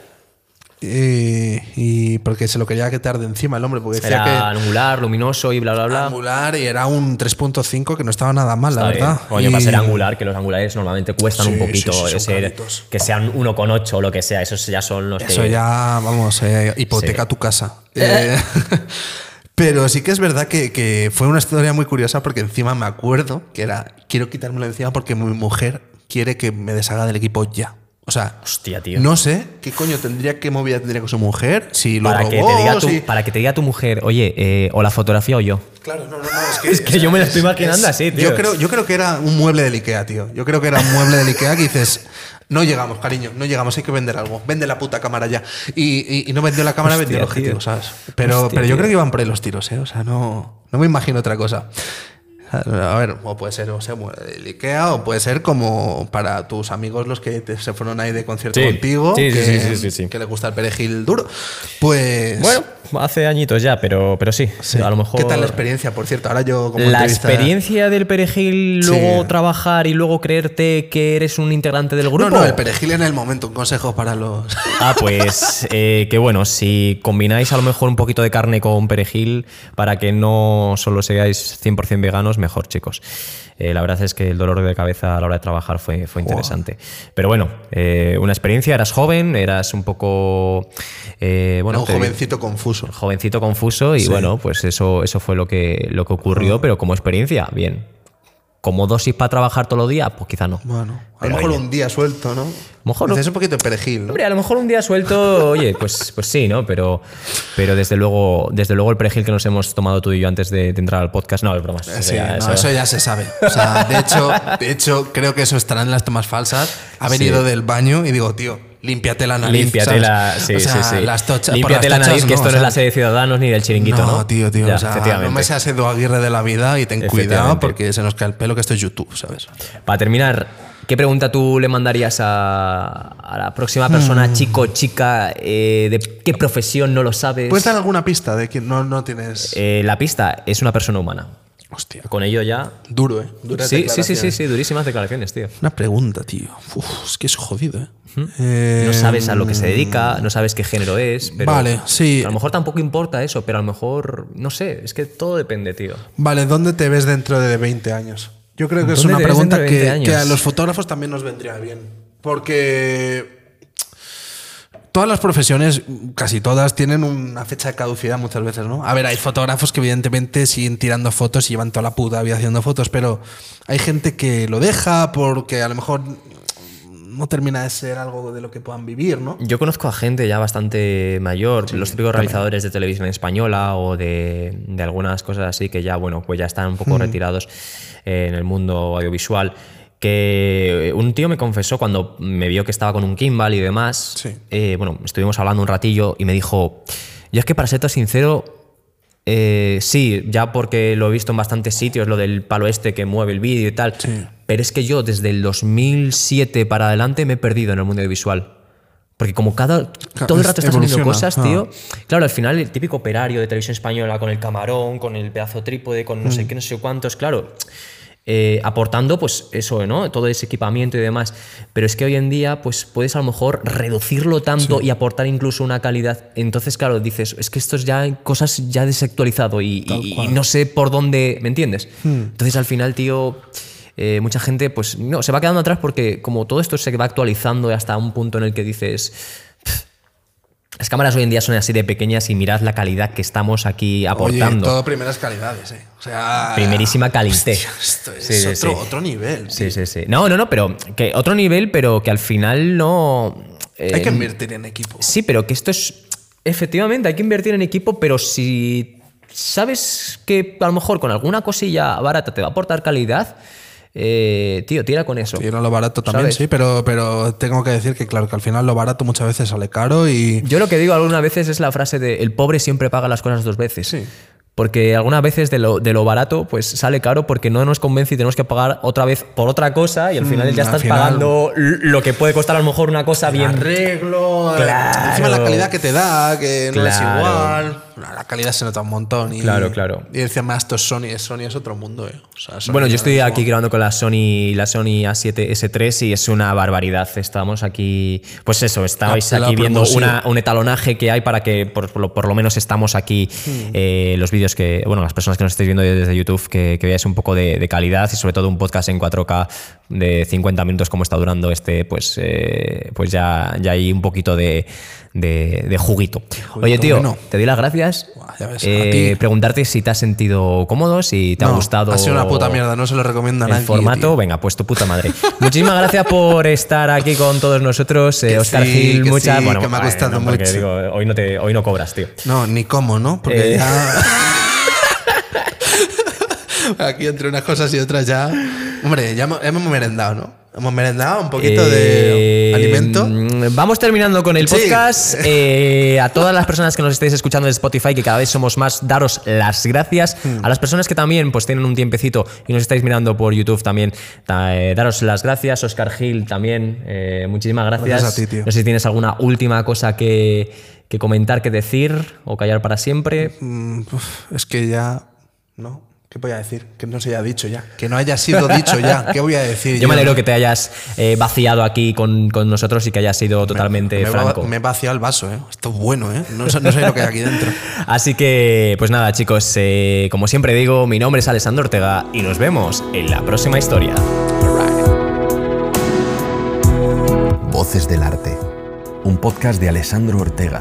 Eh, y porque se lo quería quitar de encima el hombre, porque decía Era que angular, luminoso y bla, bla, bla. angular y era un 3.5 que no estaba nada mal, la bien. verdad. Coño, Y- para ser angular, que los angulares normalmente cuestan Sí, un poquito. sí, sí, son ese- que sean 1,8 o lo que sea, esos ya son los Eso que. ya, vamos, eh, hipoteca tu casa. Eh, pero sí que es verdad que, que fue una historia muy curiosa porque encima me acuerdo que era, quiero quitármelo de encima porque mi mujer quiere que me deshaga del equipo ya. O sea, Hostia, tío. no sé qué coño tendría, qué movida tendría con su mujer, si lo para, robó, que te diga tu, si- para que te diga tu mujer, oye, eh, o la fotografía o yo. Claro, no, no, no, es que, Es que yo me lo estoy imaginando así, tío. Yo creo, yo creo que era un mueble del Ikea, tío. Yo creo que era un mueble del Ikea que dices, no llegamos, cariño, no llegamos, hay que vender algo. Vende la puta cámara ya. Y, y- y no vendió la cámara, Hostia, vendió el objetivo, tío. ¿sabes? Pero, Hostia, pero yo tío. creo que iban por ahí los tiros, ¿eh? O sea, no, no me imagino otra cosa. A ver, o puede ser, o sea, el Ikea, o puede ser como para tus amigos los que te- se fueron ahí de concierto Sí. contigo, Sí, que, sí, que le gusta el perejil duro. Pues. Bueno, hace añitos ya, pero, pero sí, a lo mejor. ¿Qué tal la experiencia, por cierto? Ahora yo como La entrevista- experiencia del perejil, luego trabajar y luego creerte que eres un integrante del grupo. No, no, el perejil en el momento, un consejo para los. Ah, pues eh, que bueno, si combináis a lo mejor un poquito de carne con perejil para que no solo seáis 100% veganos, mejor chicos. Eh, la verdad es que el dolor de cabeza a la hora de trabajar fue, fue interesante. Pero bueno, eh, una experiencia, eras joven, eras un poco... eh, bueno, un te- jovencito confuso. jovencito confuso y Sí. bueno, pues eso, eso fue lo que, lo que ocurrió, pero como experiencia, bien. Como dosis para trabajar todos los días, pues quizá no. Bueno, a lo mejor oye. un día suelto, ¿no? Mejor no. Dices un poquito de perejil, ¿no? Hombre, a lo mejor un día suelto, oye, pues, pues sí, ¿no? Pero, pero desde luego, desde luego el perejil que nos hemos tomado tú y yo antes de, de entrar al podcast, no, es broma. eso Sí, ya- no, eso- eso ya se sabe. O sea, de hecho, de hecho, creo que eso estará en las tomas falsas. Ha venido Sí. del baño y digo, tío, límpiate la nariz. Límpiate ¿sabes? la, sí, o sea, sí, sí. Las tochas. Límpiate las la nariz, que esto no es la sede de Ciudadanos ni del chiringuito, ¿no? No, tío, tío. Ya, o sea, no me seas Edu Aguirre de la vida y ten cuidado porque se nos cae el pelo que esto es YouTube, ¿sabes? Para terminar, ¿qué pregunta tú le mandarías a, a la próxima persona, Hmm. chico, chica, eh, de qué profesión no lo sabes? ¿Puedes dar alguna pista de que no, no tienes. Eh, la pista es una persona humana. Hostia. Con ello ya. Duro, ¿eh? Duras Sí, sí, sí, sí, sí, durísimas declaraciones, tío. Una pregunta, tío. Uf, es que es jodido, ¿eh? Eh, No sabes a lo que se dedica, no sabes qué género es. Pero Vale, sí. A lo mejor tampoco importa eso, pero a lo mejor, no sé, es que todo depende, tío. Vale, ¿dónde te ves dentro de 20 años? Yo creo que es ¿Dónde una pregunta dentro de 20 que, que a los fotógrafos también nos vendría bien. Porque todas las profesiones, casi todas, tienen una fecha de caducidad muchas veces, ¿no? A ver, hay fotógrafos que evidentemente siguen tirando fotos y llevan toda la puta vida haciendo fotos, pero hay gente que lo deja porque a lo mejor no termina de ser algo de lo que puedan vivir, ¿no? Yo conozco a gente ya bastante mayor, los típicos realizadores de televisión española o de, de algunas cosas así que ya, bueno, pues ya están un poco retirados en el mundo audiovisual. Que un tío me confesó cuando me vio que estaba con un Kimball y demás. Sí. eh, bueno, estuvimos hablando un ratillo y me dijo: Yo es que para ser tan sincero, Eh, sí, ya porque lo he visto en bastantes sitios, lo del palo este que mueve el vídeo y tal. Pero es que yo desde el 2007 para adelante me he perdido en el mundo visual. Porque como cada todo el rato estás haciendo cosas, ah. tío. Claro, al final el típico operario de televisión española con el camarón, con el pedazo trípode, con no sé qué, no sé cuántos, claro. Eh, aportando, pues eso, ¿no? Todo ese equipamiento y demás. Pero es que hoy en día, pues puedes a lo mejor reducirlo tanto y aportar incluso una calidad. Entonces, claro, dices, es que esto es ya cosas ya desactualizado y, no sé por dónde, ¿me entiendes? Entonces, al final, tío. eh, mucha gente pues no se va quedando atrás porque como todo esto se va actualizando hasta un punto en el que dices "Pff, las cámaras hoy en día son así de pequeñas y mirad la calidad que estamos aquí Oye, aportando todo primeras calidades, ¿eh? O sea. primerísima Hostia, esto es Sí, sí, otro, sí. otro nivel. Sí, tío. sí, sí. No, no, no, pero que otro nivel, pero que al final no. eh, Hay que invertir en equipo. Sí, pero que esto es. Efectivamente, hay que invertir en equipo, pero si sabes que a lo mejor con alguna cosilla barata te va a aportar calidad, eh, tío, tira con eso. Era lo barato también, ¿Sabes? sí, pero, pero tengo que decir que, claro, que al final lo barato muchas veces sale caro y. Yo lo que digo algunas veces es la frase de el pobre siempre paga las cosas dos veces. Sí. Porque algunas veces de lo, de lo barato pues sale caro porque no nos convence y tenemos que pagar otra vez por otra cosa y al final Mm, ya al estás final- pagando lo que puede costar a lo mejor una cosa bien arreglo, Claro. encima la calidad que te da, que no es igual. La calidad se nota un montón. Y, Claro, claro. Y encima esto es Sony, Sony es otro mundo, eh. O sea, Sony Bueno, yo estoy aquí grabando con la Sony, la Sony A7 S3 y es una barbaridad. Estamos aquí, pues eso, estáis aquí viendo una- un etalonaje que hay para que por, por lo, por lo menos estamos aquí Hmm. eh, los vídeos que, bueno, las personas que nos estáis viendo desde YouTube, que, que veáis un poco de, de calidad y sobre todo un podcast en 4K de 50 minutos como está durando este, pues, eh, pues ya, ya hay un poquito de, de- de juguito. Oye, tío, bueno. te doy las gracias. Buah, ya ves, a Eh, preguntarte si te has sentido cómodo, si te ha gustado. Ha sido una puta mierda, no se lo recomiendo a El nadie. formato, tío. venga, pues tu puta madre. Muchísimas gracias por estar aquí con todos nosotros, eh, Oscar sí, Gil. Muchas, sí, bueno, que me ha ay, costado no, porque mucho. digo, hoy no te, hoy no cobras, tío. No, ni cómo, ¿no? Porque Eh. ya. Aquí entre unas cosas y otras ya. Hombre, ya hemos merendado, ¿no? Hemos merendado un poquito de Eh, alimento. mm, Vamos terminando con el Sí. podcast. Eh, a todas las personas que nos estéis escuchando en Spotify, que cada vez somos más, daros las gracias. Hmm. A las personas que también pues tienen un tiempecito y nos estáis mirando por YouTube también, ta- eh, daros las gracias. Oscar Gil también, muchísimas gracias. Gracias a ti, tío. No sé si tienes alguna última cosa que, que comentar, que decir o callar para siempre. Mm, es que ya. ¿No? ¿Qué voy a decir? Que no se haya dicho ya. Que no haya sido dicho ya. ¿Qué voy a decir? Yo me alegro que te hayas eh, vaciado aquí con, con nosotros y que hayas sido totalmente me, va- franco. me he vaciado el vaso, ¿eh? Esto es bueno, ¿eh? No, sé- no sé lo que hay aquí dentro. Así que, pues nada, chicos, eh, como siempre digo, mi nombre es Alessandro Ortega y nos vemos en la próxima historia. Voces del Arte, un podcast de Alessandro Ortega.